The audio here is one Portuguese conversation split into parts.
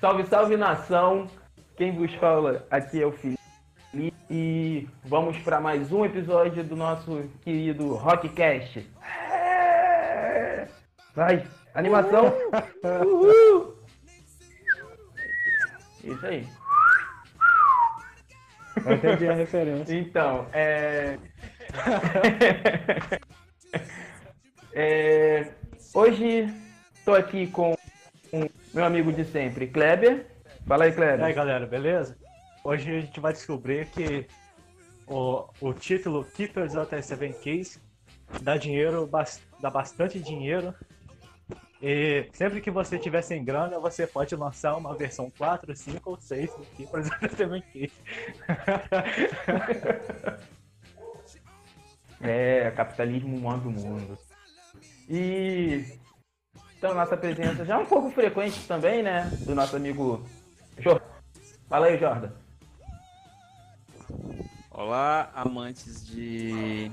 Salve, salve nação! Quem vos fala aqui é o Felipe e vamos para mais um episódio do nosso querido Rockcast. É! Vai, animação! Uhul! Isso aí. Eu entendi a referência. Então, é... é... Hoje estou aqui com o meu amigo de sempre, Kleber. Fala aí, E Kleber. aí, galera, beleza? Hoje a gente vai descobrir que o, o título Keepers of the Seven Keys dá dinheiro, dá bastante dinheiro. E sempre que você tiver sem grana, você pode lançar uma versão 4, 5 ou 6 do Keepers of the Seven Keys. É, capitalismo move o mundo. E então nossa presença já é um pouco frequente também, né? Do nosso amigo Jordan. Fala aí, Jordan. Olá, amantes de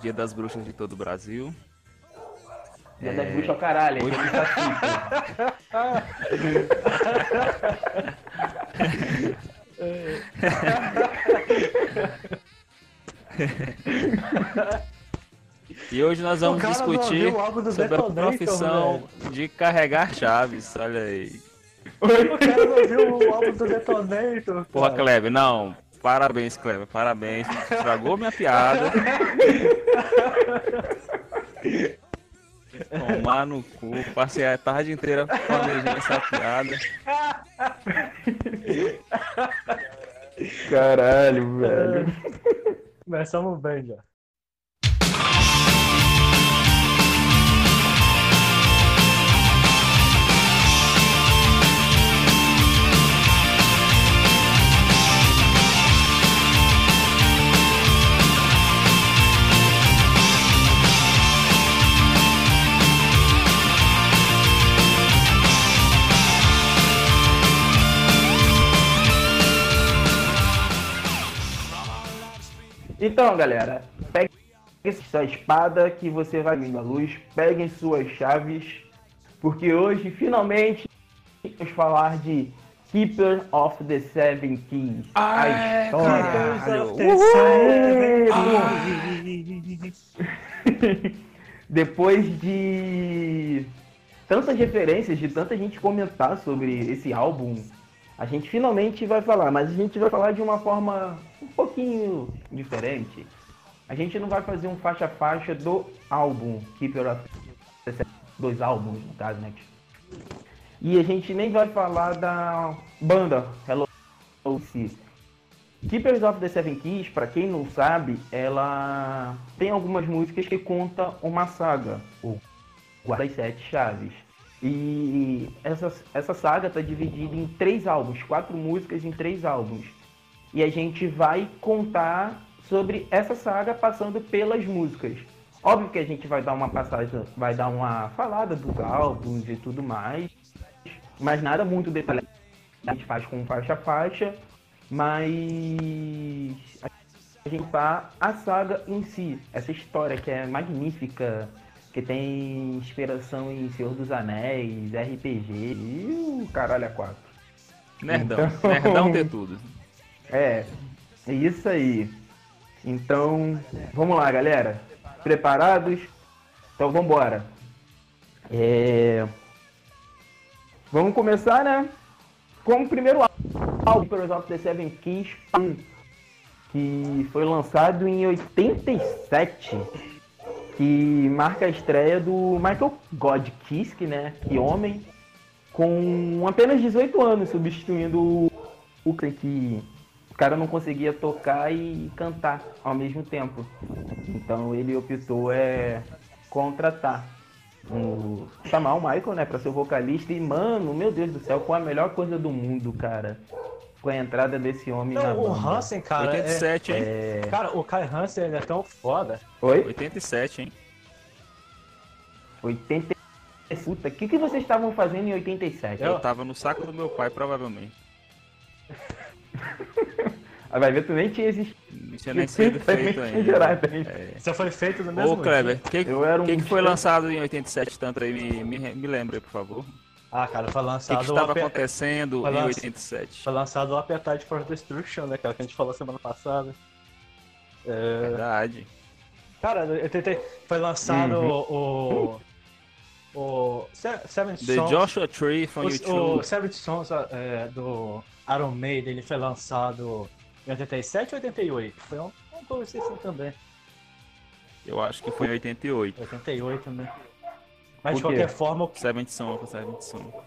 Dia das Bruxas de todo o Brasil. Dia das bruxas ao caralho, Hoje- sacico. E hoje nós vamos O discutir o sobre a Detonator, profissão de carregar chaves. Olha aí. O cara não viu o álbum do Detonator. Porra, cara. Kleber, não. Parabéns, Kleber, parabéns. Estragou minha piada. Tomar no cu. Passei a tarde inteira planejando essa piada. Caralho, velho. Começamos bem já. Então, galera, pegue sua espada que você vai vindo à luz, peguem suas chaves, porque hoje finalmente vamos falar de Keeper of the Seven Keys. a Ah, história. caralho. Depois de tantas referências, de tanta gente comentar sobre esse álbum, a gente finalmente vai falar, mas a gente vai falar de uma forma um pouquinho diferente. A gente não vai fazer um faixa a faixa do álbum Keeper of dois álbuns, no caso, né? E a gente nem vai falar da banda Hello Lucy. Keepers of the Seven Keys, pra quem não sabe, ela tem algumas músicas que conta uma saga, o Guarda das Sete Chaves. E essa, essa saga tá dividida em três álbuns, quatro músicas em três álbuns. E a gente vai contar sobre essa saga passando pelas músicas. Óbvio que a gente vai dar uma passagem, vai dar uma falada dos álbuns e tudo mais, mas nada muito detalhado. A gente faz com faixa a faixa, mas a gente tá a saga em si, essa história que é magnífica, que tem inspiração em Senhor dos Anéis, RPG e o caralho a quatro. Nerdão, Então- nerdão de tudo. É, é isso aí. Então, vamos lá, galera. Preparados? Então, vamos embora. É... Vamos começar, né? Com o primeiro álbum, Keepers of the Seven Keys, que foi lançado em 87, que marca a estreia do Michael Godkisk, né? Que homem, com apenas 18 anos, substituindo o que cara não conseguia tocar e cantar ao mesmo tempo. Então ele optou é contratar o chamar o Michael, né, para ser o vocalista e mano, meu Deus do céu, qual a melhor coisa do mundo, cara? Com a entrada desse homem na Não, o banda. Hansen, cara, é, 87, hein? É... cara, o Kai Hansen ele é tão foda. Oi? 87, hein? 80 Puta, o que, que vocês estavam fazendo em 87? Eu tava no saco do meu pai, provavelmente. Aí vai ver, tu nem tinha existido. Não tinha nem sido feito ainda. É. Isso foi feito no mesmo Ô, Kleber, o que, um que, que foi lançado em 87 tanto aí? Me, me, me lembra, por favor. Ah, cara, foi que, que lançado, o, estava Ape- acontecendo foi em lança- 87? foi lançado o Appetite for Destruction, né, cara, que a gente falou semana passada. É, Verdade. Cara, eu tentei. Foi lançado Uhum. o. O. Se- Seven The Sons. Joshua Tree from o, o YouTube. Seven Sons é, do Iron Maiden, ele foi lançado em 87 ou 88? Foi um, um coisa assim também. Eu acho que foi em 88. 88, né? Mas de qualquer forma, o- Seventh Son, Seventh Son.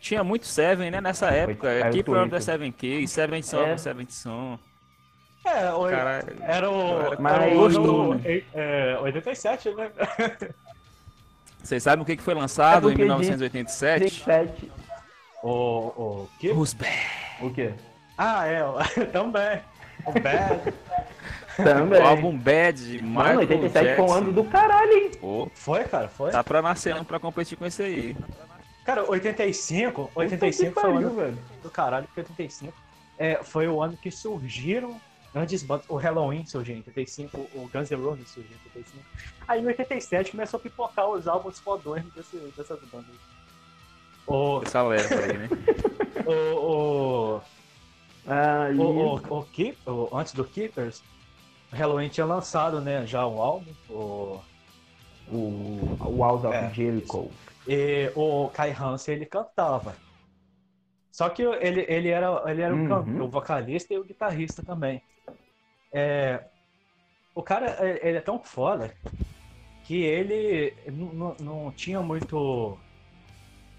Tinha muito Seven, né, nessa época. Oito- Keep on the. Seven K, Seventh Son, É. Seventh Son. é, o, Cara, era o. Era Mas- era o ano, é, 87, né? vocês sabem o que que foi lançado É em porque 1987? 17. O. O. Que? Who's? O quê? Ah, é, também. O Bad. Também. O álbum Bad de Mano, Michael 87 foi um Jackson. ano do caralho, hein? Pô, Foi, cara, foi. tá pra nascer um pra competir com esse aí. Cara, 85, Puta 85 que foi o ano velho. do caralho, porque 85 é, foi o ano que surgiram grandes bandas. O Halloween surgiu em 85, o Guns N' Roses surgiu em 85. Aí em 87 começou a pipocar os álbuns fodões desse, dessas bandas. O, Essa leva aí, né? o, o, Aí, o, o, o Keep, o- antes do Keepers, o Halloween tinha lançado né, já um álbum. O, o, o Walls of É. Jericho. E o Kai Hansen, ele cantava. Só que ele, ele era, ele era o, can- Uhum. o vocalista e o guitarrista também. É, o cara, ele ele é tão foda que ele não, não- não tinha muito,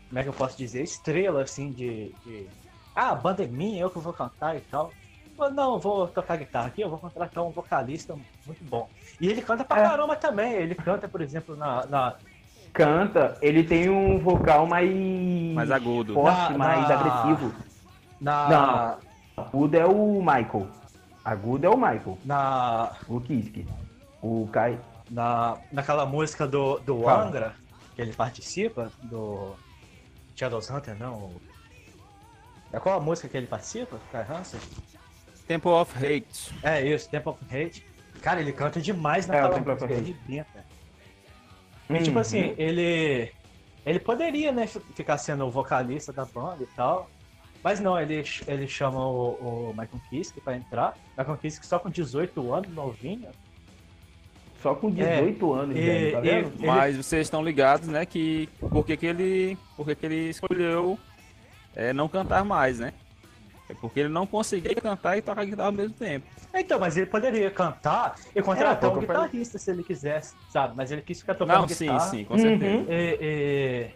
como é que eu posso dizer, estrela assim de, de ah, a banda é minha, eu que vou cantar e tal. Mas não, eu vou tocar guitarra aqui, eu vou contratar um vocalista muito bom. E ele canta pra É. caramba também. Ele canta, por exemplo, na, na, Canta, ele tem um vocal mais. Mais agudo. Forte, Na- mais na- agressivo. na, Agudo é o Michael. Agudo é o Michael. na, O Kiske. O Kai. Na, naquela música do, do Fala. Angra, que ele participa, do Shadows Hunter, não. É qual a música que ele participa? Kai Hansen? Temple of Hate. É isso, Temple of Hate. Cara, ele canta demais É, naquela of música. Ele arrebenta. E, tipo Uhum. assim, ele. Ele poderia, né, fi- ficar sendo o vocalista da banda e tal. Mas não, ele, ele chama o, o Michael Kiske pra entrar. Michael Kiske só com 18 anos, novinho. Só com 18 anos, e- velho, tá e- vendo? Ele- Mas vocês estão ligados, né, que por que que ele, por que que ele escolheu é, não cantar mais, né? É porque ele não conseguia cantar e tocar guitarra ao mesmo tempo. Então, mas ele poderia cantar e contratar É, um guitarrista se ele quisesse, sabe? Mas ele quis ficar tocando Não, sim, guitarra. sim, com Uhum. certeza. E,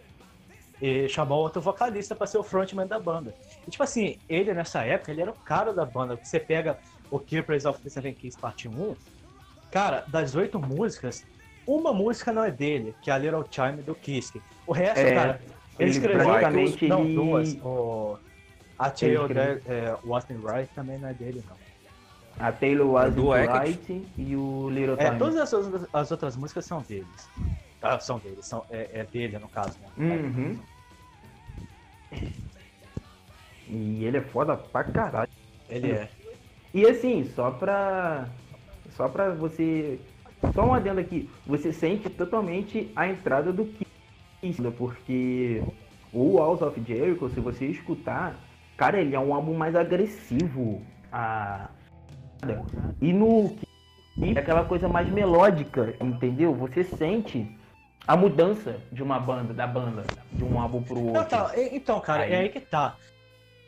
e- e chamou outro vocalista pra ser o frontman da banda. E, tipo assim, ele nessa época, ele era o cara da banda. Você pega o Keepers of the Seven Keys parte 1, cara, das oito músicas, uma música não é dele, que é a Little Chime do Kiske. O resto, É, cara, ele, ele escreveu praticamente duas, não, duas. O, a escreveu- that, é, Wasn't Right também não é dele, não. A Taylor was Do Hackett. Right e o Little É, Time. todas as, outras- as outras músicas são deles. Ah, são deles, são, é, é dele no caso, né? Uhum. E ele é foda pra caralho. Ele é. E assim, só pra. Só pra você. Só um adendo aqui. Você sente totalmente a entrada do Kiss, porque o Walls of Jericho, se você escutar, cara, ele é um álbum mais agressivo. A... E no Kiss é aquela coisa mais melódica, entendeu? Você sente a mudança de uma banda, da banda, de um álbum pro outro. Não, tá, então, cara, Aí. é aí que tá.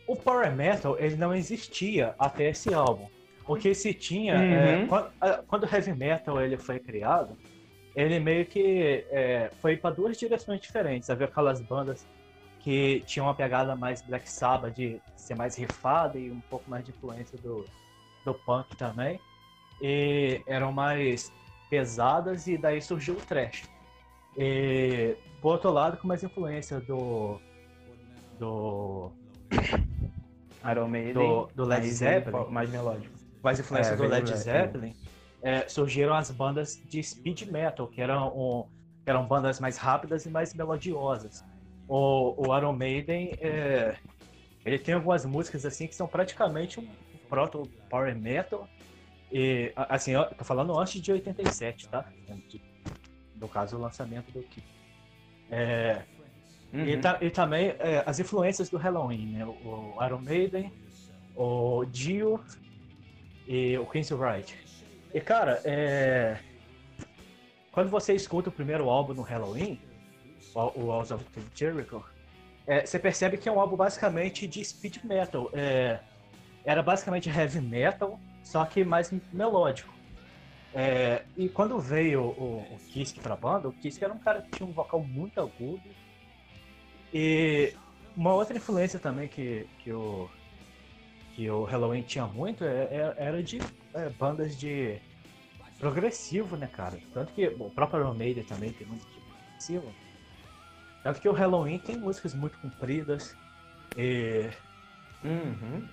O Power Metal, ele não existia até esse álbum. Porque se tinha. Uhum. é, quando, a- quando o Heavy Metal ele foi criado, ele meio que é, foi para duas direções diferentes. Havia aquelas bandas que tinham uma pegada mais Black Sabbath, de ser mais rifada e um pouco mais de influência do, do punk também. E eram mais pesadas, e daí surgiu o thrash. E, por outro lado, com mais influência do. do. Iron Maiden, Do- do Led Zeppelin. Mais melódico. Mais influência É, do Led Zeppelin, é, surgiram as bandas de speed metal, que eram, um- eram bandas mais rápidas e mais melodiosas. O, o Iron Maiden, é, ele tem algumas músicas assim que são praticamente um proto power metal. E, assim, eu tô falando antes de 87, tá? No caso, o lançamento do Keep. É, uhum. e, ta, e, também é, as influências do Halloween, né? O, o Iron Maiden, o Dio e o Quincy Wright. E, cara, é... quando você escuta o primeiro álbum no Halloween, o Walls of Jericho, é, você percebe que é um álbum basicamente de speed metal. É, era basicamente heavy metal, só que mais melódico. É, e quando veio o, o Kiske pra banda, o Kiske era um cara que tinha um vocal muito agudo. E uma outra influência também que, que, o, que o Halloween tinha muito é, é, era de é, bandas de progressivo, né, cara? Tanto que bom, o próprio Iron Maiden também tem música de progressivo. Tanto que o Halloween tem músicas muito compridas. E. Uhum.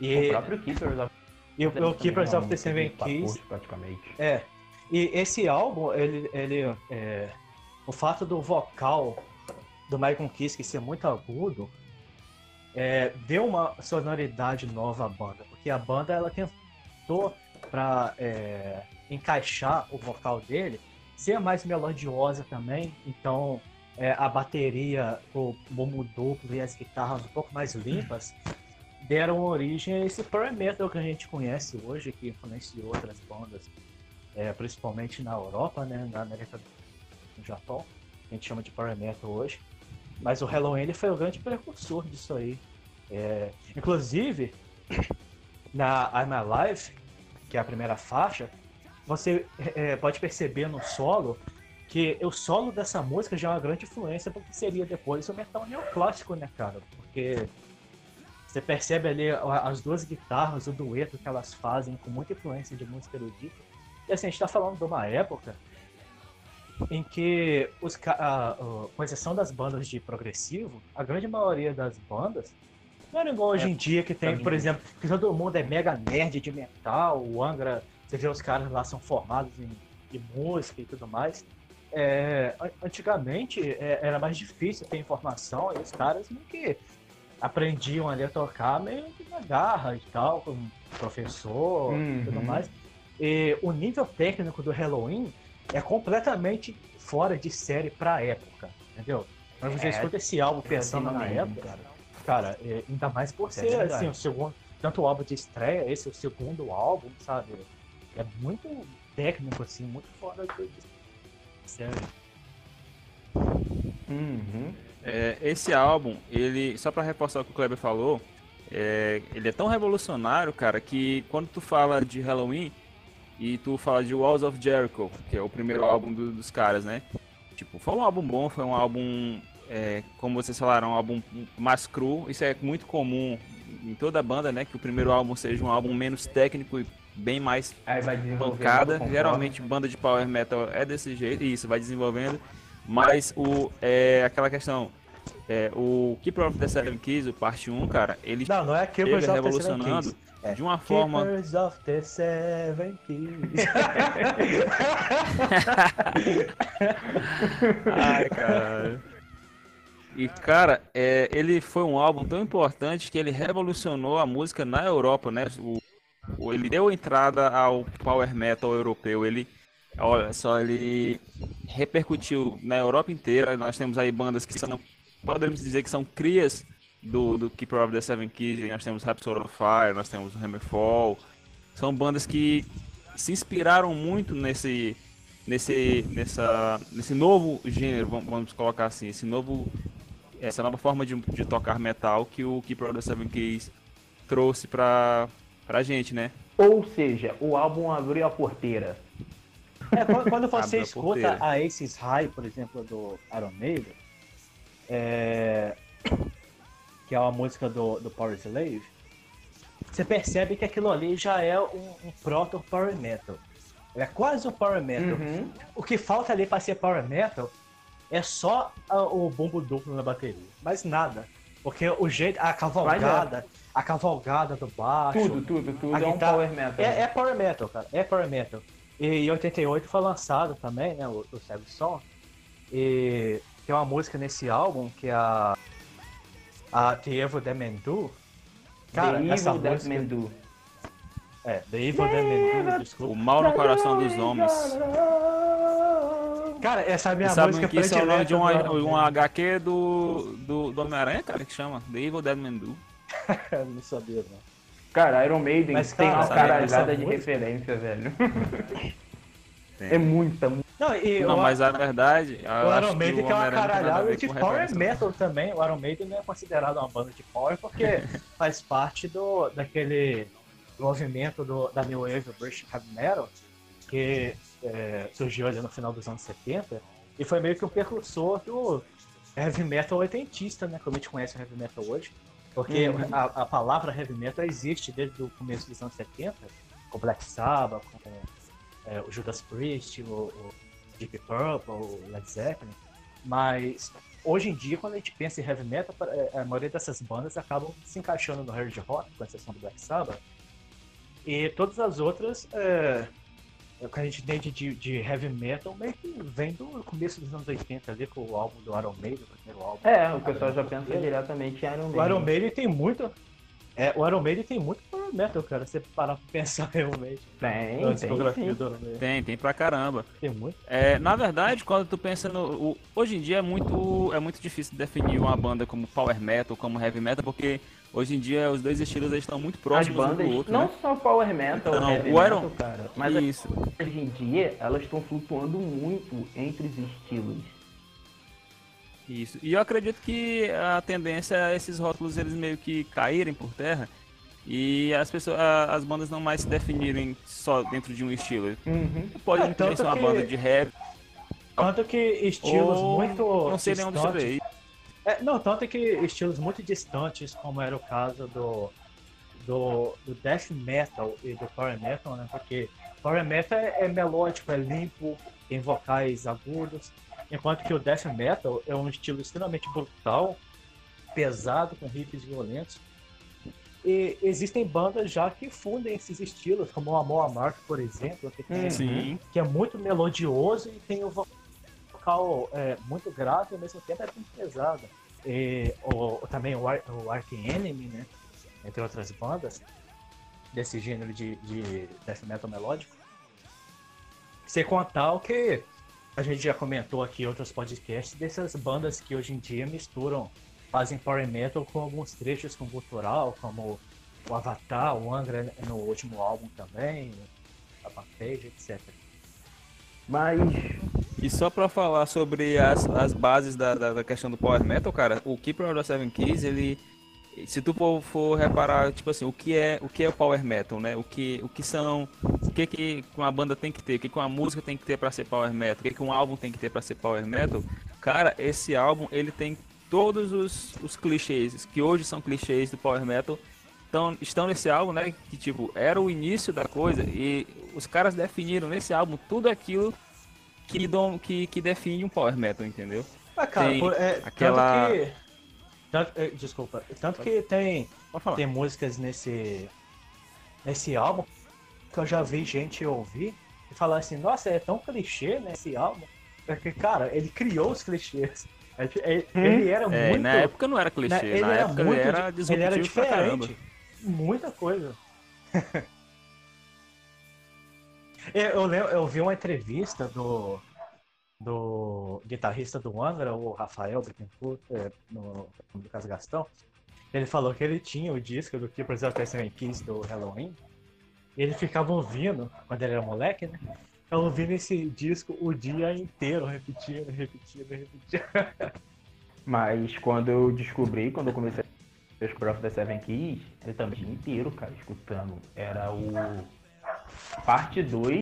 e o próprio Keepers of e o, o Keepers of the Seven Keys. Praticamente. É. E esse álbum, ele. ele é, o fato do vocal do Michael Kiske ser muito agudo é, deu uma sonoridade nova à banda. Porque a banda ela tentou para é, encaixar o vocal dele ser mais melodiosa também. Então é, a bateria, o bombo duplo e as guitarras um pouco mais limpas deram origem a esse power metal que a gente conhece hoje, que influenciou outras bandas, é, principalmente na Europa, né, na América do Japão, que a gente chama de power metal hoje. Mas o Halloween ele foi o grande precursor disso aí. É, inclusive, na I'm Alive, que é a primeira faixa, você é, pode perceber no solo que o solo dessa música já é uma grande influência porque seria depois o metal neoclássico, né, cara? Porque você percebe ali as duas guitarras, o dueto que elas fazem com muita influência de música erudita. E assim, a gente tá falando de uma época em que, os, a, a, com exceção das bandas de progressivo, a grande maioria das bandas não era igual hoje é, em dia que tem, por exemplo, que todo mundo é mega nerd de metal, o Angra, você vê os caras lá são formados em, em música e tudo mais. É, antigamente é, era mais difícil ter informação e os caras meio que aprendiam ali a tocar meio que na garra e tal, com o professor uhum. e tudo uhum. mais. E o nível técnico do Halloween é completamente fora de série pra época, entendeu? Mas você é, escuta esse álbum pensando na época, cara, cara é, ainda mais por é ser é assim, o segundo, tanto o álbum de estreia, esse é o segundo álbum, sabe? É muito técnico, assim, muito fora de série. Uhum. É, esse álbum, ele, só para reforçar o que o Kleber falou, é, ele é tão revolucionário, cara, que quando tu fala de Halloween e tu fala de Walls of Jericho, que é o primeiro álbum do, dos caras, né? Tipo, foi um álbum bom, foi um álbum, é, como vocês falaram, um álbum mais cru. Isso é muito comum em toda a banda, né? Que o primeiro álbum seja um álbum menos técnico e bem mais pancada. Geralmente banda de power metal é desse jeito, e isso vai desenvolvendo. Mas o, é, aquela questão. É, o Keeper of the Seven Keys, o parte 1, cara, ele não, não é Keepers chega revolucionando é. de uma forma. Keepers of the Seven Keys. Ai, cara. E, cara, é, ele foi um álbum tão importante que ele revolucionou a música na Europa, né? O, o, ele deu entrada ao power metal europeu. Ele Olha só, ele repercutiu na Europa inteira. Nós temos aí bandas que são, podemos dizer que são crias do, do Keeper of the Seven Keys. Nós temos Rhapsody of Fire, nós temos Hammerfall. São bandas que se inspiraram muito nesse, nesse, nessa, nesse novo gênero, vamos colocar assim, esse novo, essa nova forma de, de tocar metal que o Keeper of the Seven Keys trouxe pra, pra gente, né? Ou seja, o álbum abriu a porteira é, quando, quando você escuta a Aces High, por exemplo, do Iron Maiden, é... que é uma música do, do Power Slave, você percebe que aquilo ali já é um, um proto Power Metal. É quase um Power Metal. Uhum. O que falta ali para ser Power Metal é só a, o bombo duplo na bateria. Mais nada. Porque o jeito, a cavalgada, a cavalgada do baixo. Tudo, tudo, tudo. É um Power Metal. É, é Power Metal, cara. É Power Metal. E em 88 foi lançado também, né, o, o Seven Song. E tem uma música nesse álbum que é a, a The Evil Man Do. Cara, The Evil That Man Do. É, The Evil Dead Man Do, O desculpa. mal no coração dos homens. Cara, essa é a minha Vocês música que isso é o nome de um, um Iron Maiden. HQ do, do, do Homem-Aranha, cara, que chama The Evil Dead Man Do. Não sabia, não. Cara, Iron Maiden Mas, tem cara, uma sabe caralhada essa de música? referência, velho. Tem. É muita, muita. Não, e Não, o, mas a verdade, o Iron Maiden que o tem uma caralhada de com Power referência. Metal também. O Iron Maiden não é considerado uma banda de Power porque faz parte do, daquele movimento do, da New Wave British Heavy Metal que é, surgiu ali no final dos anos 70 e foi meio que um precursor do heavy metal oitentista, né? Como a gente conhece o heavy metal hoje. Porque Uhum. a, a palavra heavy metal existe desde o começo dos anos 70, com Black Sabbath, com é, o Judas Priest, o, o Deep Purple, Led Zeppelin. Mas hoje em dia, quando a gente pensa em heavy metal, é, a maioria dessas bandas acabam se encaixando no hard rock, com exceção do Black Sabbath. E todas as outras, é, o que a gente tem de, de, heavy metal meio que vem do começo dos anos 80 ali, com o álbum do Iron Maiden, o primeiro álbum. É, o pessoal já pensa diretamente em Iron Maiden. O Iron Maiden tem muito. É, o Iron Maiden tem muito metal, cara. Você parar pra pensar realmente. Tem, na tem, Maiden. Tem, tem pra caramba. Tem muito. É, na verdade, quando tu pensa no. o- hoje em dia é muito, é muito difícil definir uma banda como power metal, como heavy metal, porque hoje em dia os dois estilos eles estão muito As próximos um bandas, do outro. não né? só power metal, Não, heavy o metal, Iron- cara, mas Isso. hoje em dia elas estão flutuando muito entre os estilos. Isso. E eu acredito que a tendência é esses rótulos eles meio que caírem por terra e as pessoas, as bandas não mais se definirem só dentro de um estilo. Uhum. Pode É, bem tanto ser uma que- banda de rap Tanto que estilos ou muito. não sei dos distantes- três. É, não, tanto que estilos muito distantes, como era o caso do, do, do death metal e do power metal, né? Porque power metal é, é melódico, é limpo, tem vocais agudos, enquanto que o death metal é um estilo extremamente brutal, pesado, com riffs violentos. E existem bandas já que fundem esses estilos, como o Amor Amargo, por exemplo, que, tem, Uhum. Sim. que é muito melodioso e tem o vocal é, muito grave e ao mesmo tempo é muito pesado. E, o, também o, o Ark Enemy, né? Entre outras bandas desse gênero de, de death metal melódico. Sem contar o que a gente já comentou aqui em outros podcasts dessas bandas que hoje em dia misturam, fazem power metal com alguns trechos com cultural, como o Avatar, o Angra no último álbum também, a Page, etc. Mas E só pra falar sobre as, as bases da, da, da questão do Power Metal, cara, o Keeper of the Seven Keys, ele. Se tu for, for reparar, tipo assim, o que é o que é o Power Metal, né? O que, o que são. O que, que uma banda tem que ter, o que, que uma música tem que ter pra ser Power Metal, o que, que um álbum tem que ter pra ser Power Metal. Cara, esse álbum, ele tem todos os, os clichês, que hoje são clichês do Power Metal, então, estão nesse álbum, né? Que tipo, era o início da coisa e os caras definiram nesse álbum tudo aquilo que, dom, que, que define um Power Metal, entendeu? Ah, cara, Tem por- é, aquela- tanto que. tanto- é, desculpa. Tanto que tem, tem músicas nesse, nesse álbum que eu já vi gente ouvir e falar assim, nossa, é tão clichê nesse álbum. Porque, cara, ele criou os clichês. É, é, Ele era É, muito. na época não era clichê, né, ele na era época muito ele era di- ele era disruptivo pra caramba. diferente. Muita coisa. eu, eu, lembro- eu vi uma entrevista do, do guitarrista do Angra, o Rafael Bittencourt, é, no, no caso Gastão. Ele falou que ele tinha o disco do Keepers of the Keys do Halloween. Ele ficava ouvindo, quando ele era moleque, né? Ficava ouvindo esse disco o dia inteiro, repetindo, repetindo, repetindo. Mas quando eu descobri, quando eu comecei a of the Seven Keys, eu tava o dia inteiro, cara, escutando. Era o parte 2.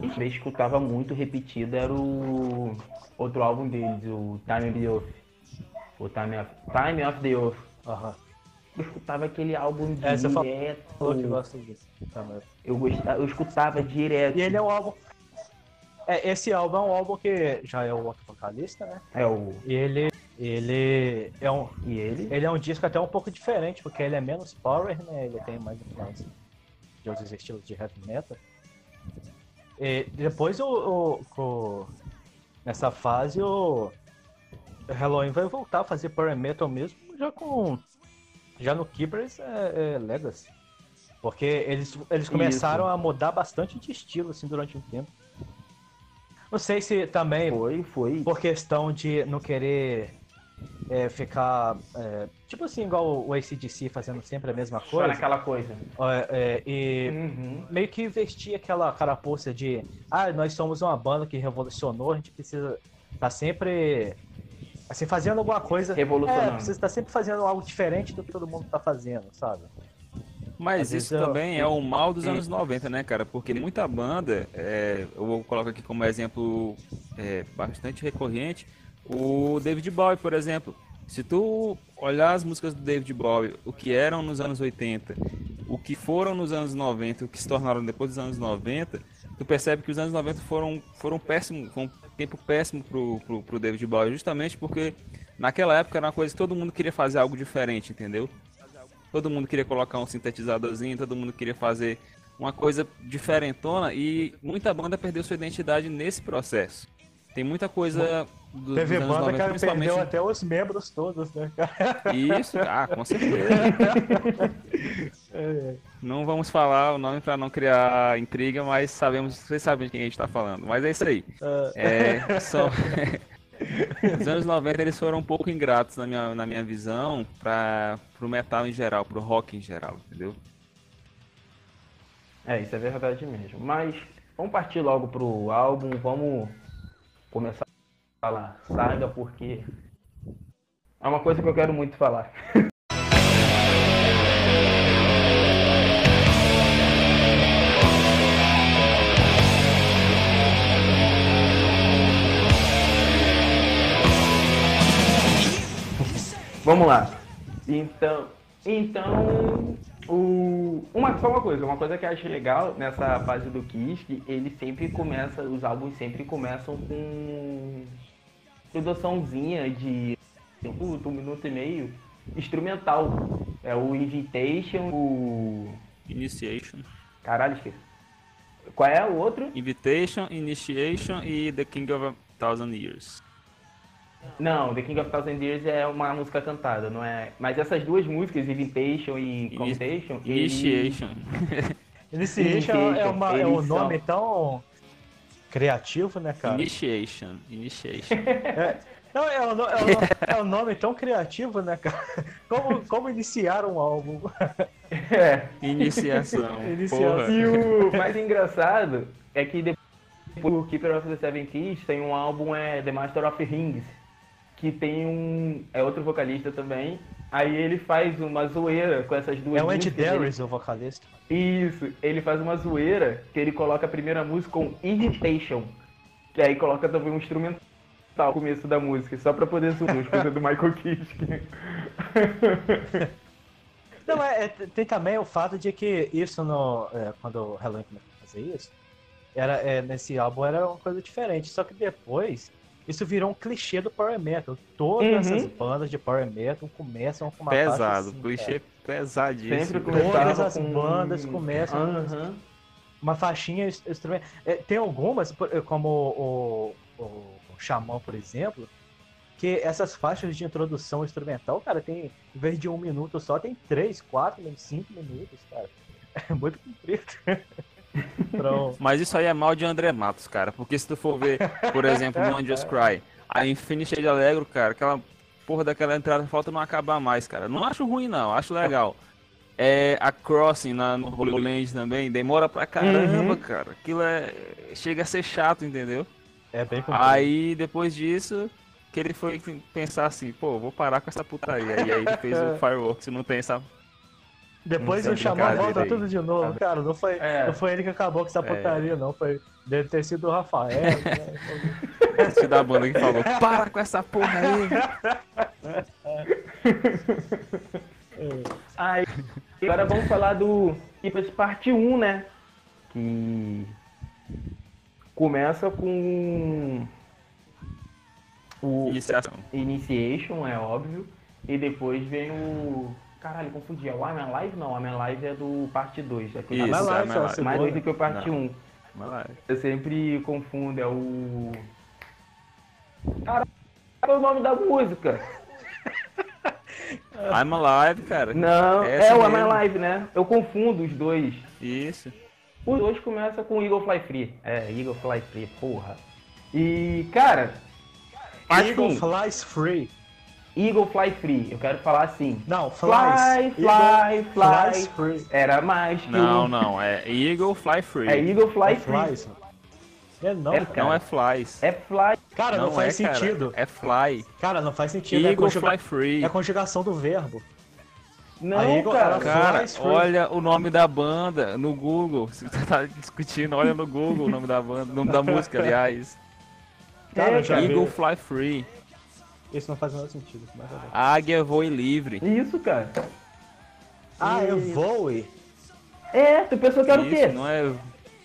Eu escutava muito repetido, era o outro álbum deles, o Time of the Oath. O Time of, Time of the Oath. Aham. Eu escutava aquele álbum É, você falou- direto. Falou que gosta disso. também. Eu, gostava, eu escutava direto. E ele é um álbum. É, esse álbum é um álbum que já é o outro vocalista, né? É o. E ele, ele é um, E ele? ele é um disco até um pouco diferente, porque ele é menos power, né? Ele tem mais influência de outros estilos de heavy metal. E depois o, o- o- nessa fase o Halloween vai voltar a fazer power metal mesmo, já com já no Keepers é, é Legacy. Porque eles, eles começaram a mudar bastante de estilo, assim, durante um tempo. Não sei se também Foi, foi. por questão de não querer é, ficar. é, tipo assim, igual o ACDC fazendo sempre a mesma Só coisa. naquela coisa. é, é, e Uhum. meio que vestir aquela carapuça de ah, nós somos uma banda que revolucionou, a gente precisa estar sempre assim, fazendo alguma coisa. É, Revolucionando. precisa estar sempre fazendo algo diferente do que todo mundo tá fazendo, sabe? Às Mas vezes isso eu- também é o mal dos anos 90, né, cara? Porque muita banda, é, eu vou colocar aqui como exemplo é, bastante recorrente, o David Bowie, por exemplo. Se tu olhar as músicas do David Bowie, o que eram nos anos 80, o que foram nos anos 90, o que se tornaram depois dos anos 90, tu percebe que os anos 90 foram, foram péssimos, foi um tempo péssimo pro, pro, pro David Bowie, justamente porque naquela época era uma coisa que todo mundo queria fazer algo diferente, entendeu? Todo mundo queria colocar um sintetizadorzinho, todo mundo queria fazer uma coisa diferentona e muita banda perdeu sua identidade nesse processo. Tem muita coisa do, Teve banda 90, que principalmente perdeu até os membros todos, né, cara? isso, ah, com certeza. É, Não vamos falar o nome para não criar intriga, mas sabemos, vocês sabem de quem a gente tá falando. Mas é isso aí. É, só... Os anos 90 eles foram um pouco ingratos na minha, na minha visão para pro metal em geral, pro rock em geral, entendeu? É, isso é verdade mesmo. Mas vamos partir logo pro álbum, vamos começar a falar saga, porque é uma coisa que eu quero muito falar. Vamos lá. Então, então o, uma, só uma coisa, uma coisa que eu acho legal nessa fase do Kiss, que ele sempre começa, os álbuns sempre começam com produçãozinha de minuto, um minuto e meio, instrumental. É o Invitation, o. Initiation. Caralho, esqueci. Qual é o outro? Invitation, Initiation e The King of a Thousand Years. Não, The King of Thousand Years é uma música cantada, não é? Mas essas duas músicas, Invitation e Ini- Convitation, ele- Initiation. Initiation é, uma, é um nome tão criativo, né, cara? Initiation. Initiation. Não, é, um, é, um, é um nome tão criativo, né, cara? Como, como iniciar um álbum? É. Iniciação. Iniciação. E o mais engraçado é que depois do Keeper of the Seven Keys tem um álbum, é The Master of Rings, que tem um. é outro vocalista também. Aí ele faz uma zoeira com essas duas É o Andy Darius, o vocalista. Isso, ele faz uma zoeira que ele coloca a primeira música com Irritation. Que aí coloca também um instrumental no começo da música, só pra poder zoar as coisas do Michael Kiske. Não, é, é, tem também o fato de que isso no. é, quando o Halloween começou a fazer isso, era, é, nesse álbum era uma coisa diferente. Só que depois isso virou um clichê do Power Metal. Todas Uhum. essas bandas de Power Metal começam com uma faixa Pesado. assim, clichê cara. pesadíssimo. Sempre Todas as com... bandas começam com Aham. uma faixinha ins- instrumento. É, tem algumas, por- como o, o, o Xamã, por exemplo, que essas faixas de introdução instrumental, cara, tem, em vez de um minuto só, tem três, quatro, cinco minutos, cara. É muito comprido. Então, Mas isso aí é mal de André Matos, cara. Porque se tu for ver, por exemplo, no Just Cry, a Infinity de Alegro, cara, aquela porra daquela entrada falta não acabar mais, cara. Não acho ruim, não, acho legal. É, a Crossing na, no Holy Land também demora pra caramba, Uhum. cara. Aquilo é. Chega a ser chato, entendeu? é bem comprido. Aí depois disso, que ele foi pensar assim, pô, vou parar com essa putaria. E aí ele fez o Fireworks, não tem essa. Depois o Xamã brincadeira volta aí. tudo de novo, cara. Não foi, É. não foi ele que acabou com essa porcaria, não. Foi, deve ter sido o Rafael. né? Esse da banda que falou, para com essa porra aí. Aí, agora vamos falar do Keepers Parte 1, né? Que começa com o Iniciação. Initiation, é óbvio, e depois vem o. Caralho, confundi. É o I'm Alive? Não, I'm Alive é do parte 2. É que Isso, Vai lá, é mais- dois do que o parte Não. 1. Vai lá. Eu sempre confundo, é o. Caralho, qual é o nome da música? I'm Alive, cara. Não, Essa é o I'm mesmo. Alive, né? Eu confundo os dois. Isso. Os dois começam com Eagle Fly Free. É, Eagle Fly Free, porra. E, cara, Eagle assim, flies free. Eagle Fly Free, eu quero falar assim. Não, Fly, flies. fly, Eagle fly. flies free. Era mais que Não, um. não. É Eagle Fly Free. É Eagle Fly É Free. flies. É não, É, cara. Não é Flies. É Fly. Cara, não, faz é, cara. sentido. É Fly. Cara, não faz sentido. É, Eagle conjuga- Fly Free. é a conjugação do verbo. Não, Eagle, cara. Cara, olha o nome da banda no Google. Se você tá discutindo, olha no Google o nome da banda, o nome da música, aliás. Cara, É, já cara. vi. Eagle Fly Free. Isso não faz o menor sentido. mas é. Águia voe livre. Isso, cara. Ah, eu voe. É, tu pensou que era o quê? Não é.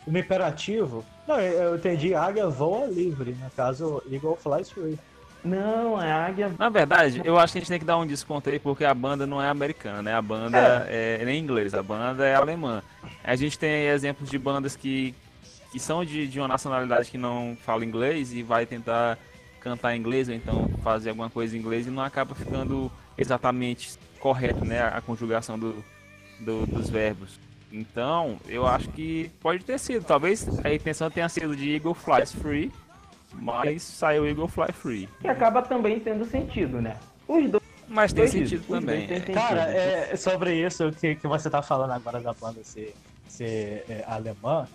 No imperativo. Não, eu entendi águia voa livre. No caso, Eagle flies free. Não, é águia. Na verdade, eu acho que a gente tem que dar um desconto aí, porque a banda não é americana, né? A banda é, nem inglês, a banda é alemã. A gente tem aí exemplos de bandas que, que são de, de uma nacionalidade que não fala inglês e vai tentar cantar em inglês ou então fazer alguma coisa em inglês e não acaba ficando exatamente correto, né? A conjugação do, do- dos verbos. Então, eu acho que pode ter sido. Talvez a intenção tenha sido de Eagle Flies Free, mas saiu Eagle Fly Free. Que acaba também tendo sentido, né? Os dois. Mas tem dois sentido os também. dois têm Cara, sentido. é, sobre isso que, que você tá falando agora da banda ser, ser é, alemã,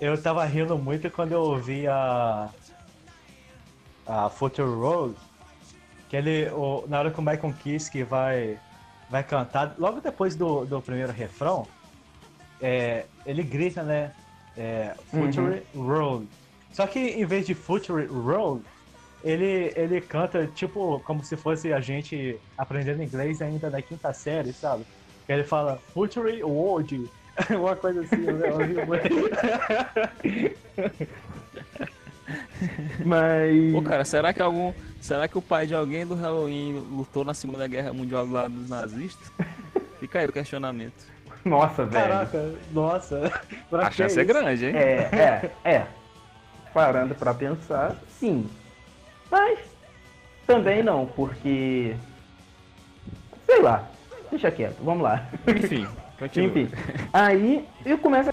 eu tava rindo muito quando eu ouvi a. a Future Road, que ele. O, na hora que o Michael Kiske vai, vai cantar, logo depois do, do primeiro refrão, é, ele grita, né? É, Future Road. Só que em vez de Future Road, ele, ele canta tipo como se fosse a gente aprendendo inglês ainda na quinta série, sabe? Ele fala Future World, uma coisa assim, né? Mas. Pô, cara, será que algum. Será que o pai de alguém do Halloween lutou na Segunda Guerra Mundial do lado dos nazistas? Fica aí o questionamento. Nossa, velho. Caraca, nossa. Pra A que chance é isso? grande, hein? É, é, é. Parando pra pensar, sim. Mas também não, porque. Sei lá. Deixa quieto, vamos lá. Enfim, continua. Enfim. Aí eu começo a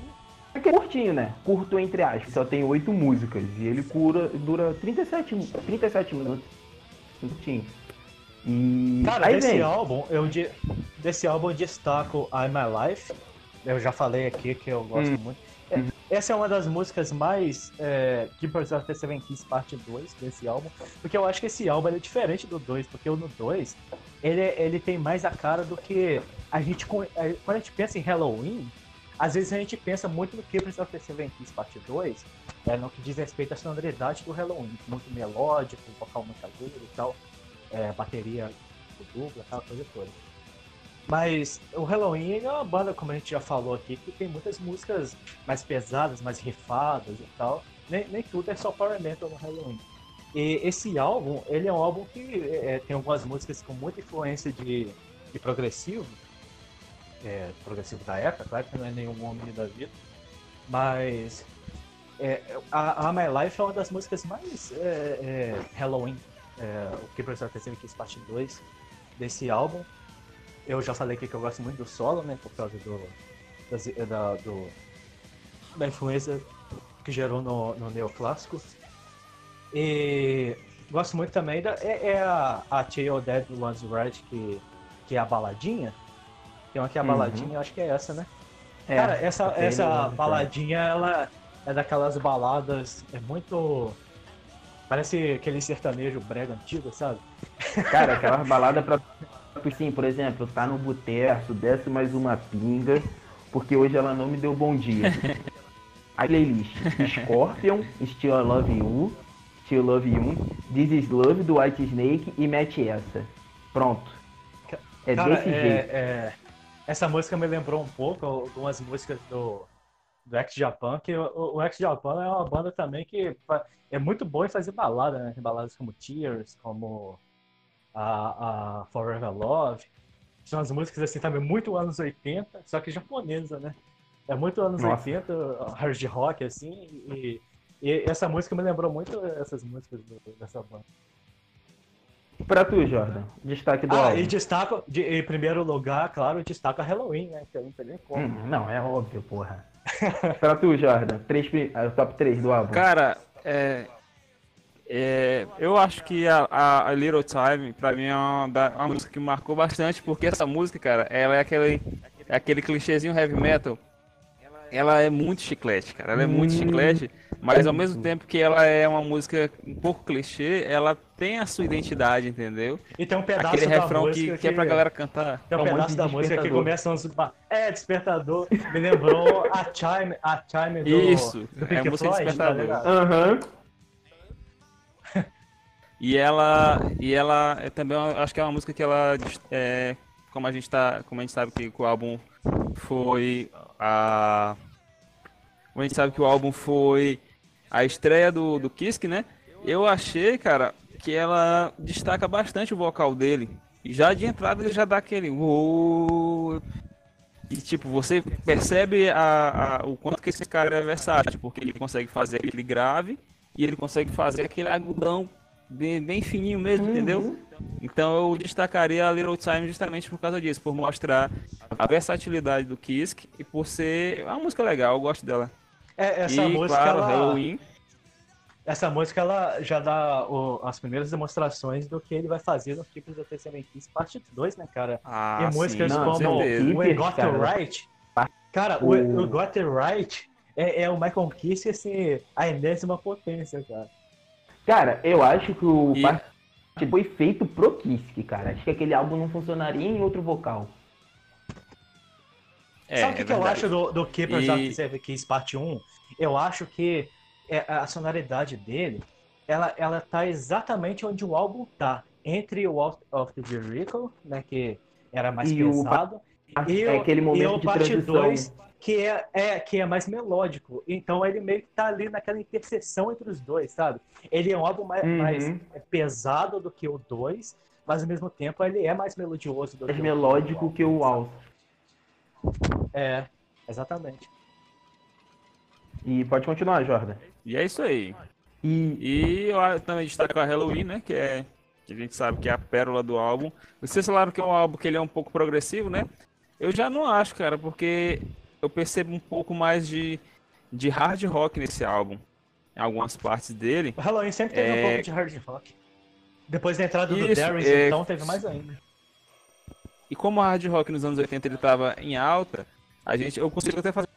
que é curtinho, né? Curto entre aspas. Só tem oito músicas. E ele cura, dura 37, mi- 37 minutos. Curtinho. E. Cara, desse vem. álbum, eu de, desse álbum eu destaco I My Life. Eu já falei aqui que eu gosto Hum. muito. É, Essa é uma das músicas mais é, Keepers of the Seven Keys parte 2 desse álbum. Porque eu acho que esse álbum é diferente do 2, porque o no 2 ele, ele tem mais a cara do que a gente. é, Quando a gente pensa em Halloween, às vezes a gente pensa muito no Keepers of the Seven Keys parte 2, é, no que diz respeito à sonoridade do Halloween. Muito melódico, vocal muito agudo e tal é, bateria dupla, aquela coisa toda. Mas o Halloween é uma banda, como a gente já falou aqui, que tem muitas músicas mais pesadas, mais rifadas e tal. Nem, nem tudo é só power metal no Halloween. E esse álbum, ele é um álbum que é, tem algumas músicas com muita influência de, de progressivo. É, progressivo da época, claro que não é nenhum homem da vida. Mas é, a, a My Life é uma das músicas mais é, é, Halloween é, o of the Seven Keys Parte 2 desse álbum. Eu já falei aqui que eu gosto muito do solo, né? Por causa do, das- da, do- da influência que gerou no, no neoclássico. E gosto muito também da. É, é a, a Dead One's Red, que, que é a baladinha. Tem uma que é a Uhum. baladinha, eu acho que é essa, né? É, Cara, essa, essa no- baladinha, ela é daquelas baladas. É muito. Parece aquele sertanejo brega antigo, sabe? Cara, aquelas baladas pra. Sim, por exemplo, tá no boteco, desce mais uma pinga, porque hoje ela não me deu bom dia. A playlist Scorpion, Still Love You, Still Love You, This Is Love do White Snake e mete essa. Pronto. É Cara, desse é- jeito. é- essa música me lembrou um pouco algumas músicas do, do X Japan, que o, o X Japan é uma banda também que é muito boa em fazer balada, né? Tem baladas como Tears, como a, a Forever Love. São as músicas assim também muito anos 80, só que japonesa, né? É muito anos Nossa. 80, hard rock, assim, e, e essa música me lembrou muito essas músicas do- dessa banda. Pra tu, Jordan, destaque do Ah, álbum. e destaca, de- em primeiro lugar, claro, destaca Halloween, né? Que eu não tem nem como. Hum, não, é óbvio, porra. pra tu, Jordan, três, ah, top 3 do álbum. Cara, é, é, eu acho que a, a, a Little Time, pra mim, é uma, da- uma música que marcou bastante, porque essa música, cara, ela é aquele, é aquele clichêzinho heavy metal. Ela é muito chiclete, cara. Ela é muito Hum. chiclete, mas ao mesmo tempo que ela é uma música um pouco clichê, ela tem a sua identidade, entendeu? E tem um pedaço Aquele da refrão música que, que é pra galera cantar. Tem um É um pedaço da música que começa uns. É, despertador. Me lembrou a Chime, a Chime do. Isso, do é a música Floyd, tá despertador. Aham. E ela, e ela é também, acho que é uma música que ela, é, como a gente tá, como a gente sabe que o álbum foi a, como a gente sabe que o álbum foi a estreia do, do Kiske, né? Eu achei, cara, que ela destaca bastante o vocal dele. Já de entrada ele já dá aquele uou. E tipo, você percebe a, a- o quanto que esse cara é versátil, porque ele consegue fazer aquele grave e ele consegue fazer aquele agudão bem, bem fininho mesmo, entendeu? Então eu destacaria a Little Time justamente por causa disso, por mostrar a versatilidade do Kisk e por ser uma música legal, eu gosto dela. É, essa e música. claro, ela, Halloween. Essa música ela já dá o- as primeiras demonstrações do que ele vai fazer no Keepers of the Seven Keys parte 2, né, cara? Ah, e músicas como Keepers, Got It cara. Right. Cara, o, Got It Right é, é o Michael Kiske, assim, a enésima potência, cara. Cara, eu acho que o E- parte foi feito pro Kiske, cara. Acho que aquele álbum não funcionaria em outro vocal. É, Sabe o que, é que eu verdade. acho do, do Keepers E- of the Seven Keys parte 1? Eu acho que é, a sonoridade dele, ela, ela tá exatamente onde o álbum tá. Entre o Out of the Jericho, né, que era mais E o pesado, e é o, aquele e momento o de parte transição. 2, que é, é, que é mais melódico. Então ele meio que tá ali naquela interseção entre os dois, sabe? Ele é um álbum mais, Uhum. mais pesado do que o 2, mas ao mesmo tempo ele é mais melodioso do mais que o- melódico que o Alto. É, exatamente. E pode continuar, Jordan. E é isso aí. E E eu também destaco a Halloween, né? Que é. Que a gente sabe que é a pérola do álbum. Vocês falaram que é um álbum que ele é um pouco progressivo, né? Eu já não acho, cara, porque eu percebo um pouco mais de, de hard rock nesse álbum. Em algumas partes dele. O Halloween sempre teve um É. pouco de hard rock. Depois da entrada do Isso, Darius, é. então teve mais ainda. E como o hard rock nos anos 80 ele estava em alta, a gente, eu consigo até fazer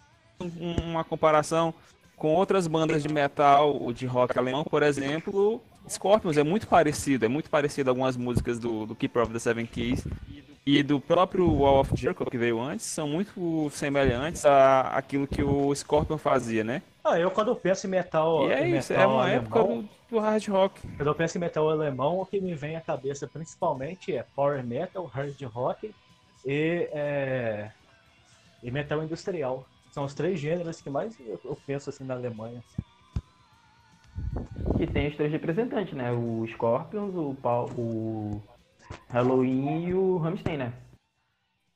um- uma comparação com outras bandas de metal ou de rock alemão, por exemplo, Scorpions é muito parecido, é muito parecido a algumas músicas do, do Keeper of the Seven Keys e do próprio Wall of Jericho que veio antes, são muito semelhantes a aquilo que o Scorpion fazia, né? Ah, eu quando penso em metal, E é isso, é uma alemão, época do, do hard rock. quando eu penso em metal alemão, o que me vem à cabeça principalmente é power metal, hard rock e, é, e metal industrial. São os três gêneros que mais eu, eu penso assim na Alemanha. Que tem os três representantes, né? O Scorpions, o, Pau- o Halloween e o Rammstein, né?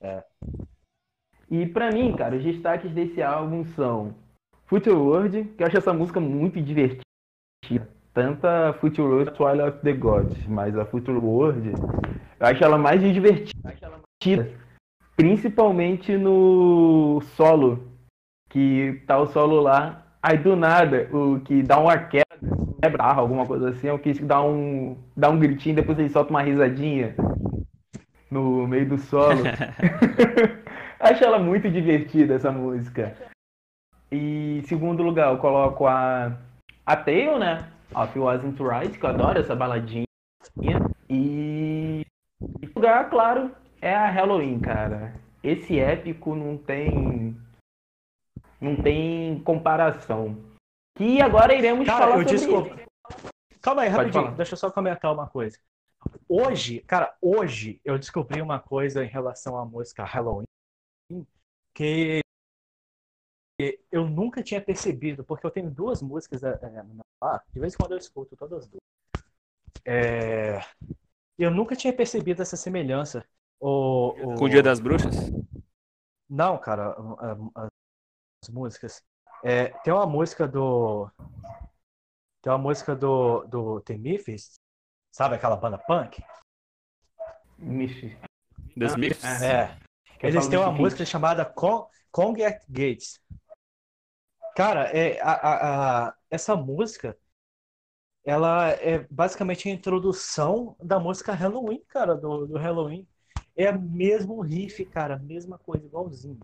É. E pra mim, cara, os destaques desse álbum são Future World, que eu acho essa música muito divertida. Tanto a Future World Twilight of the Gods, mas a Future World, eu acho ela mais divertida. Principalmente no solo, que tá o solo lá. Aí do nada, o que dá uma queda, quebra alguma coisa assim, o que dá um, dá um gritinho, depois ele solta uma risadinha no meio do solo. Acho ela muito divertida essa música. E segundo lugar, eu coloco a a Tail, né? Of Wasn't Right, que eu adoro essa baladinha. E em lugar, claro, é a Halloween, cara. Esse épico não tem não tem comparação. Que agora iremos Cara, falar eu sobre desculpa. Calma aí, Pode rapidinho. falar. Deixa eu só comentar uma coisa. Hoje, cara, hoje eu descobri uma coisa em relação à música Halloween que eu nunca tinha percebido, porque eu tenho duas músicas é, é, no meu par, de vez em quando eu escuto todas as duas. É, eu nunca tinha percebido essa semelhança. O, o- Com o Dia das Bruxas? Não, cara, as músicas. É, tem uma música do. Tem uma música do, do The Memphis, sabe aquela banda punk? Michi. The Smiths. É. Eles têm uma música chamada Con Kong at Gates. Cara, é, a, a- a- essa música, ela é basicamente a introdução da música Halloween, cara, do, do Halloween. É o mesmo riff, cara, mesma coisa, igualzinho.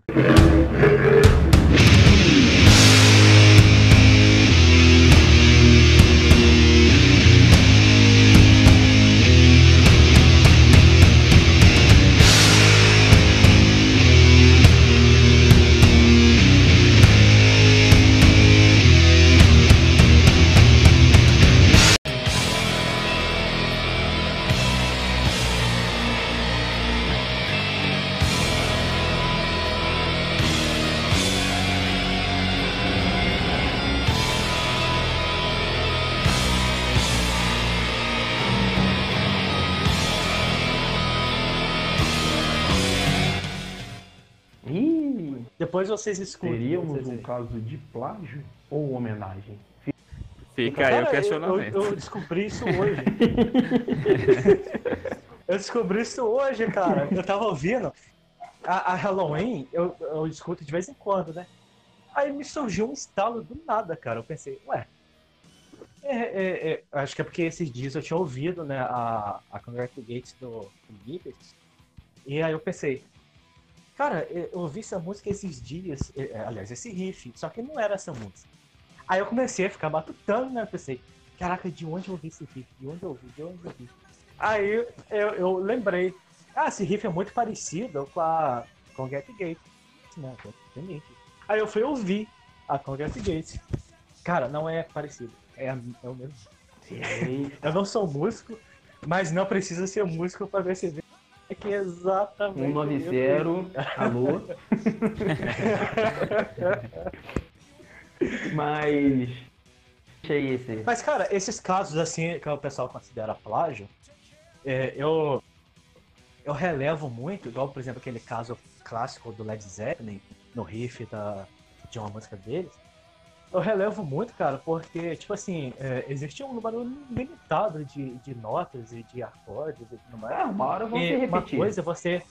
Depois vocês escutam. teríamos vocês um caso de plágio ou homenagem? Fica aí o eu- questionamento. Eu, eu descobri isso hoje. eu descobri isso hoje, cara. Eu tava ouvindo. A, a Halloween, eu, eu escuto de vez em quando, né? Aí me surgiu um estalo do nada, cara. Eu pensei, ué. é, é, é, acho que é porque esses dias eu tinha ouvido, né, a, a Congratulates do, do Gibbets. E aí eu pensei, cara, eu ouvi essa música esses dias, é, aliás, esse riff, só que não era essa música. Aí eu comecei a ficar matutando, né? Eu pensei, caraca, de onde eu ouvi esse riff? De onde eu ouvi? De onde eu ouvi? Aí eu, eu lembrei, ah, esse riff é muito parecido com a com Get Gate, Nick. Aí eu fui ouvir a com Get Gate. Cara, não é parecido, é, a- é o mesmo. Eu não sou músico, mas não precisa ser músico para perceber exatamente. o mesmo. 190, alô? Mas. Deixa aí esse. Mas, cara, esses casos assim que o pessoal considera plágio, é, eu, eu relevo muito, igual, por exemplo, aquele caso clássico do Led Zeppelin, no riff da, de uma música deles. Eu relevo muito, cara, porque, tipo assim, é, existe um número limitado de, de notas e de acordes e tudo mais. Ah, uma hora vão E uma coisa é você,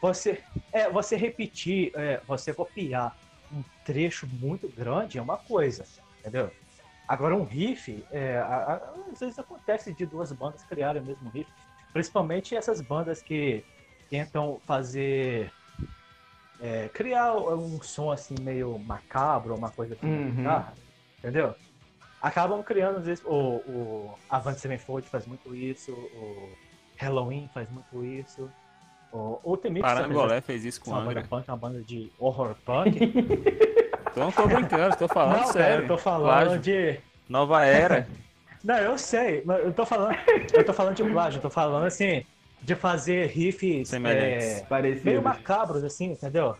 você, é, você repetir, é, você copiar um trecho muito grande é uma coisa, entendeu? Agora um riff, é, às vezes acontece de duas bandas criarem o mesmo riff, principalmente essas bandas que tentam fazer, é, criar um som assim meio macabro, uma coisa assim, na Uhum. guitarra, entendeu? Acabam criando, às vezes, o, o Avante Sevenfold faz muito isso, o Halloween faz muito isso. O Ultimate Parangolé fez isso com uma banda punk, uma banda de horror punk. Então não tô brincando, tô falando Não, sério. eu tô falando Plágio. de. Nova era. Não, eu sei, mas eu tô falando. Eu tô falando de plágio, eu tô falando assim, de fazer riffs é, meio macabros, assim, entendeu?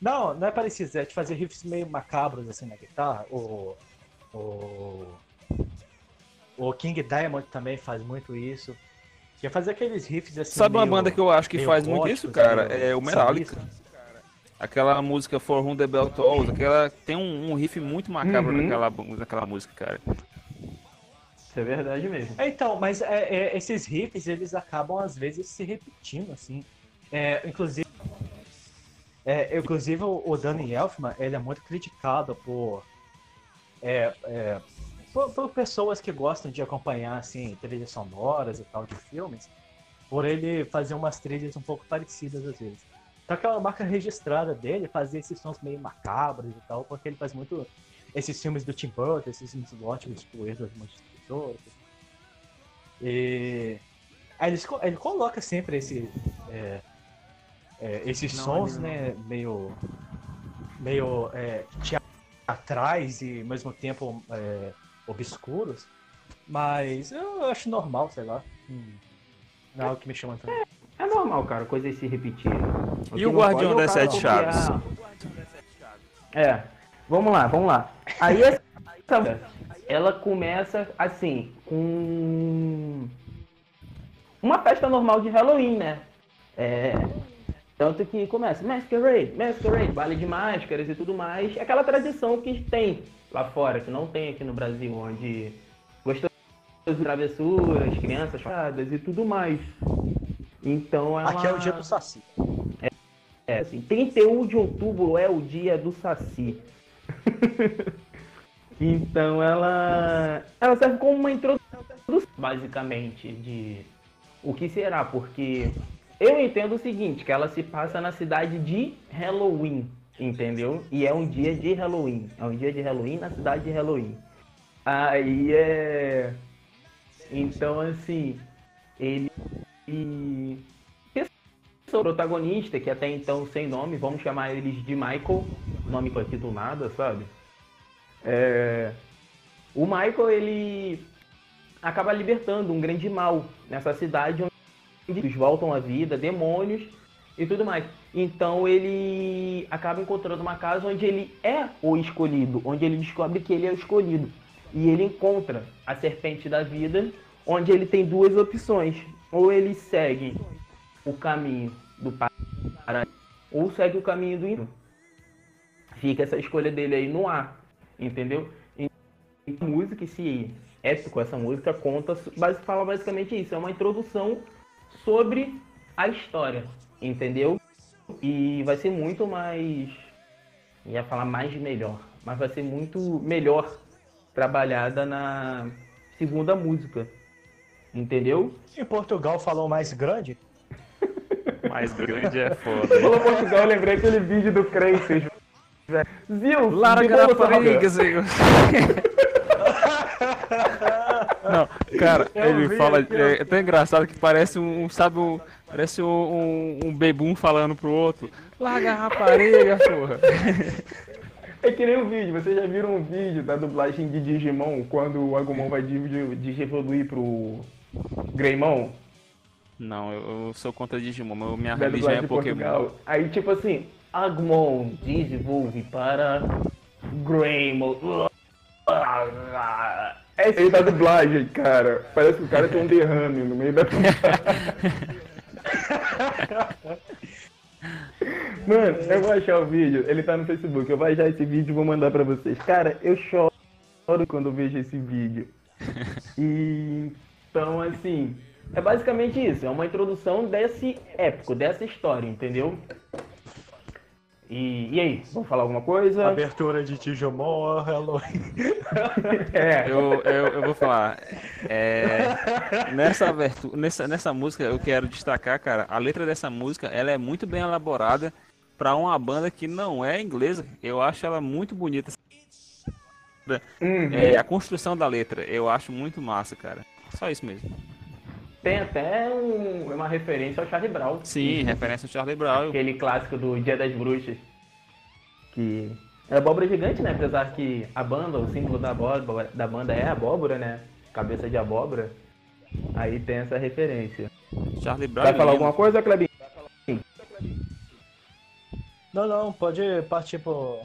Não, não é parecido, é de fazer riffs meio macabros assim na guitarra. O. O. O King Diamond também faz muito isso. Que é fazer aqueles riffs assim. Sabe uma meio- banda que eu acho que faz muito góticos, isso, cara? meio É o Metallica. Aquela música For Whom the Bell Tolls, aquela tem um, um riff muito macabro Uhum. naquela, naquela música, cara. Isso é verdade mesmo. É, Então, mas é, é, esses riffs, eles acabam às vezes se repetindo, assim. É, inclusive, é, inclusive o, Danny Elfman, ele é muito criticado por, é, é, por, por pessoas que gostam de acompanhar, assim, trilhas sonoras e tal de filmes, por ele fazer umas trilhas um pouco parecidas às vezes. Só que marca registrada dele fazia esses sons meio macabros e tal, porque ele faz muito esses filmes do Tim Burton, esses filmes Erros das E aí ele, esco- ele coloca sempre esse, é, é, esses Não, sons, não. né, meio, meio é, teatrais e ao mesmo tempo é, obscuros, mas eu acho normal, sei lá. Hum, Não é algo que me chama tanto. É normal, cara, coisas se repetirem. E o Guardião é o das Sete. Chaves? É, vamos lá, vamos lá. Aí essa, ela começa assim, com uma festa normal de Halloween, né? É, tanto que começa Masquerade, Masquerade, baile de máscaras e tudo mais. É Aquela tradição que tem lá fora, que não tem aqui no Brasil, onde gostam de travessuras, crianças fadas e tudo mais. Então ela... Aqui é o dia do Saci. É, assim, 31 de outubro é o dia do Saci. então ela ela serve como uma introdução basicamente de o que será, porque eu entendo o seguinte, que ela se passa na cidade de Halloween, entendeu? E é um dia de Halloween, é um dia de Halloween na cidade de Halloween. Aí é então assim, ele o protagonista, que até então sem nome, vamos chamar eles de Michael, nome aqui do nada, sabe? É... O Michael, ele acaba libertando um grande mal nessa cidade onde eles voltam à vida, demônios e tudo mais. Então ele acaba encontrando uma casa onde ele é o escolhido, onde ele descobre que ele é o escolhido. E ele encontra a serpente da vida, onde ele tem duas opções. Ou ele segue o caminho do paraíso ou segue o caminho do inferno. Fica essa escolha dele aí no ar, entendeu? E a música, esse épico, essa música conta, fala basicamente isso, é uma introdução sobre a história, entendeu? E vai ser muito mais, ia falar mais de melhor, mas vai ser muito melhor trabalhada na segunda música, entendeu? Em Portugal falou mais grande? Mais grande é foda. Falou Portugal, eu lembrei aquele vídeo do Viu? Larga a rapariga, senhor. Não, cara, ele fala. É, é tão engraçado que parece um. Sabe um. Parece um, um, um bebum falando pro outro. Larga a rapariga, porra. É que nem o um vídeo, vocês já viram um vídeo da dublagem de Digimon quando o Agumon vai Digivoluir pro Greymon? Não, eu, eu sou contra Digimon, mas minha religião é Pokémon. Portugal. Aí tipo assim, Agumon Digivolve para Greymon. Esse da dublagem, cara. Parece que o cara tem um derrame no meio da Mano, eu vou achar o vídeo, ele tá no Facebook, eu vou achar esse vídeo e vou mandar pra vocês. Cara, eu choro quando eu vejo esse vídeo. E então, assim, é basicamente isso, é uma introdução desse épico, dessa história, entendeu? E, e aí, vamos falar alguma coisa? Abertura de Digimon, Halloween. é. Eu, eu, eu, vou falar. É, nessa, abertura, nessa, nessa música, eu quero destacar, cara, a letra dessa música ela é muito bem elaborada para uma banda que não é inglesa. Eu acho ela muito bonita. Uhum. É, a construção da letra, eu acho muito massa, cara. Só isso mesmo. Tem até um, uma referência ao Charlie Brown. Sim, referência ao Charlie Brown. Aquele clássico do Dia das Bruxas. Que é abóbora gigante, né? Apesar que a banda, o símbolo da, abóbora, da banda é a abóbora, né? Cabeça de abóbora. Aí tem essa referência. Charlie Brown. Vai falar alguma coisa, Clebinho? Não, não, pode partir pro.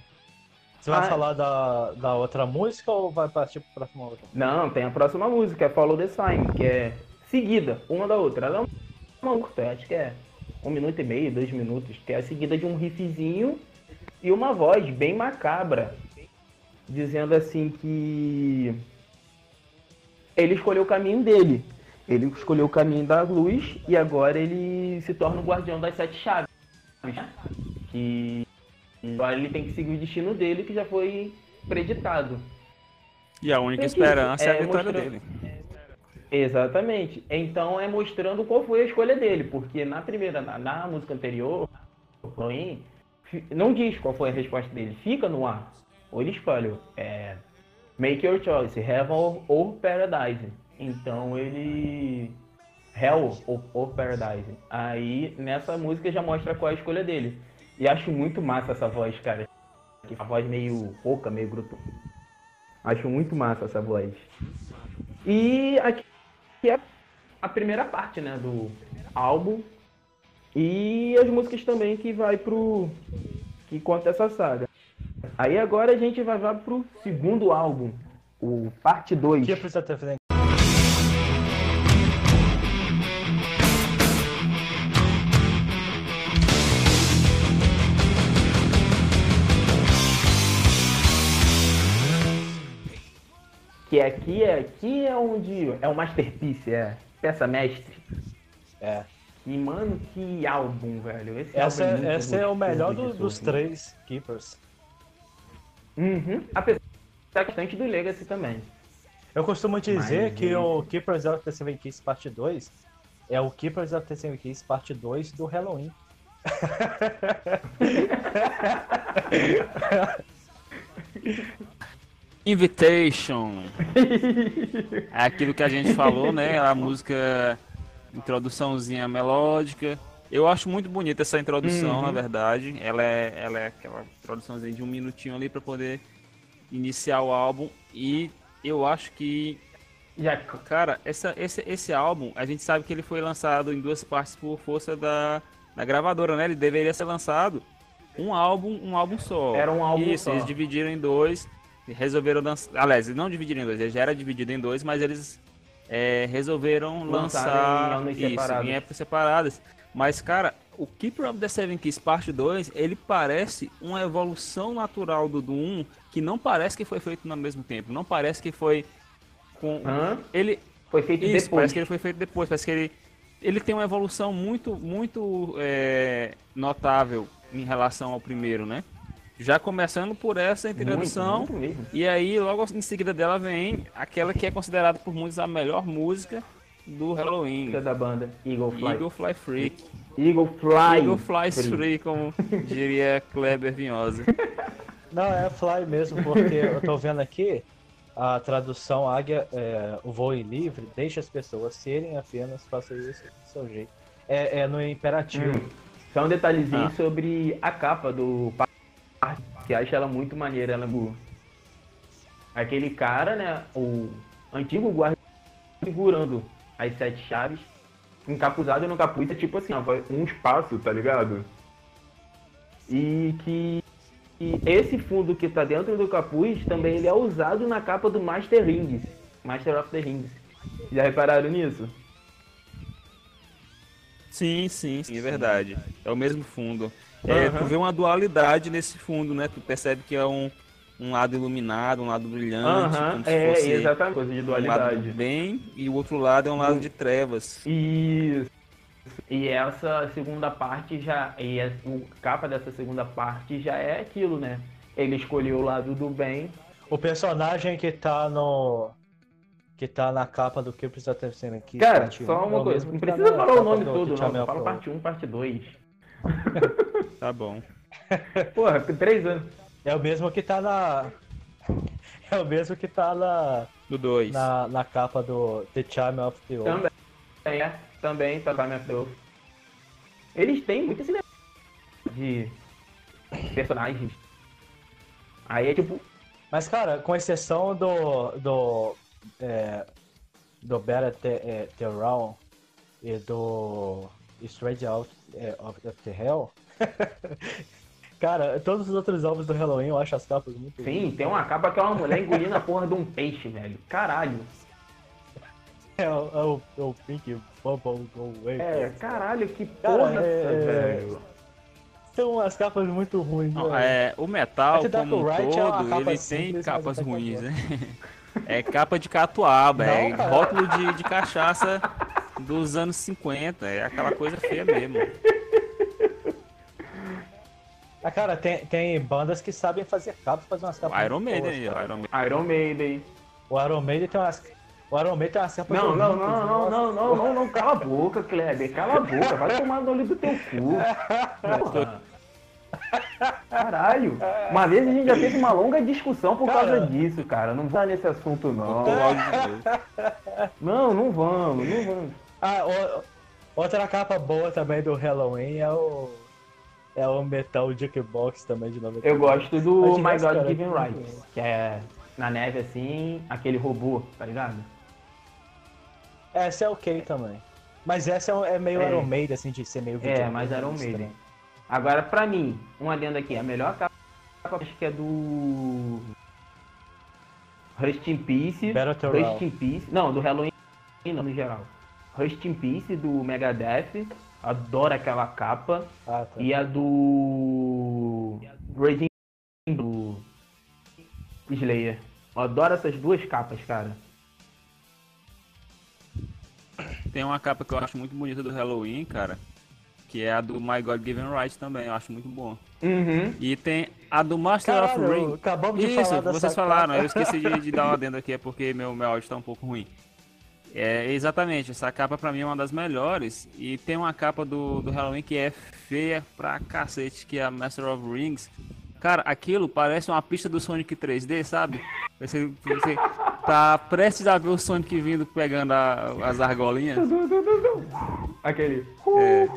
Você vai ah, falar da, da outra música ou vai partir pra próxima outra? Não, tem a próxima música, é Follow the Sign, que é seguida, uma da outra. Ela é uma curta, acho que é um minuto e meio, dois minutos, que é seguida de um riffzinho e uma voz bem macabra, dizendo assim que ele escolheu o caminho dele. Ele escolheu o caminho da luz e agora ele se torna o guardião das sete chaves. Que agora ele tem que seguir o destino dele que já foi preditado. E a única esperança é, é a vitória dele. Exatamente. Então é mostrando qual foi a escolha dele, porque na primeira, na, na música anterior, não diz qual foi a resposta dele, fica no ar. Ou ele escolhe, é, make your choice, heaven or, paradise. Então ele hell ou, paradise. Aí nessa música já mostra qual é a escolha dele. E acho muito massa essa voz, cara. A voz meio pouca, meio grupo. Acho muito massa essa voz. E aqui que é a primeira parte, né, do álbum. E as músicas também que vai pro que conta essa saga. Aí agora a gente vai, vai pro segundo álbum, o parte 2. Que aqui é aqui é onde é o masterpiece, é peça mestre. É. E, mano, que álbum, velho. Esse Essa, álbum é, muito esse é o gostoso melhor do- dos três Keepers. Uhum. Apesar bastante do Legacy também. Eu costumo dizer Mas que esse- o Keepers of the Seven Keys Parte 2 é o Keepers of the Seven Keys Parte 2 do Halloween. Invitation. É aquilo que a gente falou, né? A música, introduçãozinha melódica. Eu acho muito bonita essa introdução, Uhum. na verdade. Ela é, ela é aquela introduçãozinha de um minutinho ali para poder iniciar o álbum. E eu acho que, cara, essa, esse, esse álbum, a gente sabe que ele foi lançado em duas partes por força da, da gravadora, né? Ele deveria ser lançado um álbum, um álbum só. Era um álbum Isso, só. eles dividiram em dois. Resolveram lançar. Aliás, não dividiram em dois, ele já era dividido em dois, mas eles é, resolveram Lançaram lançar em isso, em épocas separadas. Mas, cara, o Keeper of the Seven Keys Parte 2, ele parece uma evolução natural do do 1 que não parece que foi feito no mesmo tempo. Não parece que foi com. Hã? Ele, Foi feito isso, depois. parece que ele foi feito depois. Parece que ele, ele tem uma evolução muito, muito é, notável em relação ao primeiro, né? Já começando por essa introdução. Muito, muito mesmo. E aí, logo em seguida dela vem aquela que é considerada por muitos a melhor música do Halloween. Música da banda Eagle Fly. Eagle Fly Freak. Eagle Fly. Eagle Fly Free. Free, como diria Kleber Vinhosa. Não, é Fly mesmo, porque eu tô vendo aqui a tradução águia, é, o voo livre, deixa as pessoas serem apenas, faça isso do seu jeito. É, é no imperativo. Hum. Só um detalhezinho Ah. sobre a capa do Par- que acho ela muito maneira, ela bu- Aquele cara, né, o antigo guarda segurando as sete chaves, encapuzado no capuz, é tipo assim, ó, um espaço, tá ligado? E que e esse fundo que tá dentro do capuz também ele é usado na capa do Master Rings, Master of the Rings. Já repararam nisso? Sim, sim, sim, é verdade. É o mesmo fundo. É, Aham. Tu vê uma dualidade nesse fundo, né? Tu percebe que é um, um lado iluminado, um lado brilhante, se é, exatamente, coisa de um lado dualidade. do bem e o outro lado é um lado de trevas. Isso. E essa segunda parte já. E a o capa dessa segunda parte já é aquilo, né? Ele escolheu o lado do bem. O personagem que tá no. que tá na capa do Keepers of the Seven Keys Cara, só um, é uma o coisa. Não que tá precisa falar o nome do todo, não. Fala parte 1, parte 2. Tá bom. Porra, com três anos. É o mesmo que tá na. É o mesmo que tá na, Do 2. na, na capa do The Charm of the Old. Também. É, também, tá Time of the Wolf. Eles têm muito esse de personagens. Aí é tipo. Mas, cara, com exceção do. do. É, do Better The, é, the Round e do Straight Out é, of, of the Hell. cara, todos os outros álbuns do Halloween eu acho as capas muito Sim, tem uma capa que é uma mulher engolindo a porra de um peixe, velho. Caralho. É, o- é o, é o Pink Bubble Go Away. É, caralho, que Cara, porra, é- velho. São umas capas muito ruins. Não, velho. é, o metal como um Knight é todo, capa ele tem simples, capas é ruins, né? É capa de catuaba, é Não, cara. rótulo de, de cachaça dos anos 50, é aquela coisa feia mesmo. Ah, cara, tem, tem bandas que sabem fazer capas, fazer umas capas Iron muito Maiden, cara. Iron Maiden. Iron Maiden. O Iron Maiden tem umas. O Iron Maiden tem umas capas Não, não, não, não, não, não, não, não, cala a boca, Kleber, cala a boca, vai tomar no olho do teu cu. Caralho, uma vez a gente já teve uma longa discussão por Cara. causa disso, cara. Não vai nesse assunto, não. Não, não vamos, não vamos. Ah, o- outra capa boa também do Halloween é o. É o Metal Jukebox também de 90. Eu gosto do Mas My God Given muito Rights, que é na neve assim, aquele robô, tá ligado? Essa é ok também. Mas essa é, é meio É. Iron Maiden, assim, de ser meio É, mas Iron estranho. Maiden. Agora, pra mim, uma lenda aqui, a melhor capa acho que é do. Rust in Peace. Rust in Peace. Não, do Halloween não, no geral. Rust in Peace do Megadeth. Adoro aquela capa. Ah, tá. E a do. Raging do. Slayer. Eu adoro essas duas capas, cara. Tem uma capa que eu acho muito bonita do Halloween, cara. Que é a do My God Given Right também, eu acho muito bom. Uhum. E tem a do Master Caralho, of Ring. acabamos de Isso, falar vocês falaram, capa. eu esqueci de, de dar uma adendo aqui, é porque meu, meu áudio tá um pouco ruim. É, exatamente, essa capa pra mim é uma das melhores. E tem uma capa do, do Halloween que é feia pra cacete, que é a Master of Rings. Cara, aquilo parece uma pista do Sonic 3D, sabe? Você, você tá prestes a ver o Sonic vindo pegando a- as argolinhas. Aquele. É,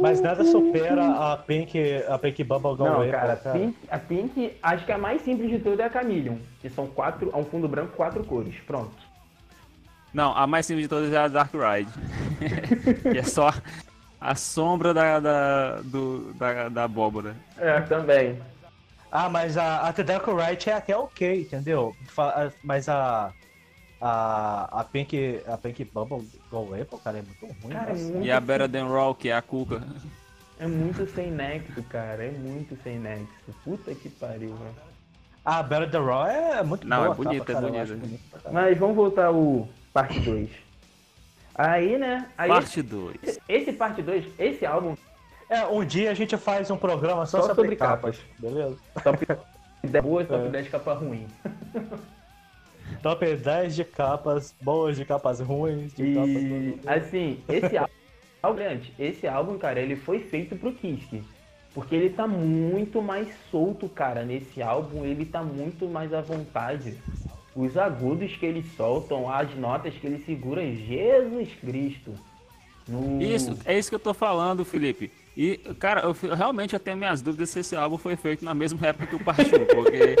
Mas nada supera a Pink, a Pink Bubblegum Não, Apple, cara, a Pink, a Pink, acho que a mais simples de tudo é a Chameleon. Que são quatro, é um fundo branco, quatro cores. Pronto. Não, a mais simples de todas é a Dark Ride. que é só a sombra da, da, do, da, da abóbora. É, também. Ah, mas a, a The Decorite é até ok, entendeu? Mas a. A, a Pink. A Pink Bubble Go Apple, cara, é muito ruim. Cara, é muito, E a Better Than Raw, que é a Cuca. é muito sem nexo, cara. É muito sem nexo. Puta que pariu, velho. A Better The Raw é muito Não, boa. é a capa, bonita, é bonita. Mas vamos voltar ao parte 2. Aí, né? Aí Parte 2. esse, esse parte 2, esse álbum, É, um dia a gente faz um programa só, Só sobre, sobre capas, capas. beleza? top 10 boas, top É. 10 capa ruim. Top 10 de capas boas, de capas ruins, de E capas. assim, esse álbum, esse álbum, cara, ele foi feito pro Kiske. Porque ele tá muito mais solto, cara, nesse álbum, ele tá muito mais à vontade. Os agudos que eles soltam, as notas que ele segura, Jesus Cristo. No... Isso, é isso que eu tô falando, Felipe. E, cara, eu, realmente eu tenho minhas dúvidas se esse álbum foi feito na mesma época que o 1, porque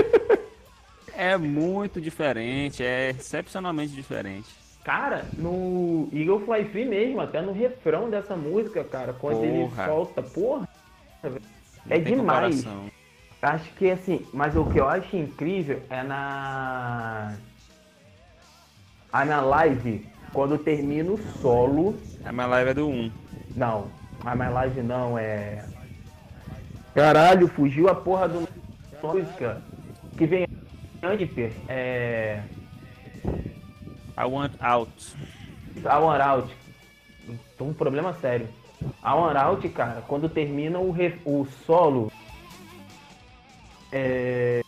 é muito diferente, é excepcionalmente diferente. Cara, no Eagle Fly Free mesmo, até no refrão dessa música, cara, quando ele Porra. solta, porra, É demais. comparação. Acho que assim, mas o que eu acho incrível é na. A na live, quando termina o solo. A minha live é do 1. Não, a minha live não é. Caralho, fugiu a porra do música. Que vem antes, é. I Want Out. A One Out. Um problema sério. A One Out, cara, quando termina o, ref- o solo. É.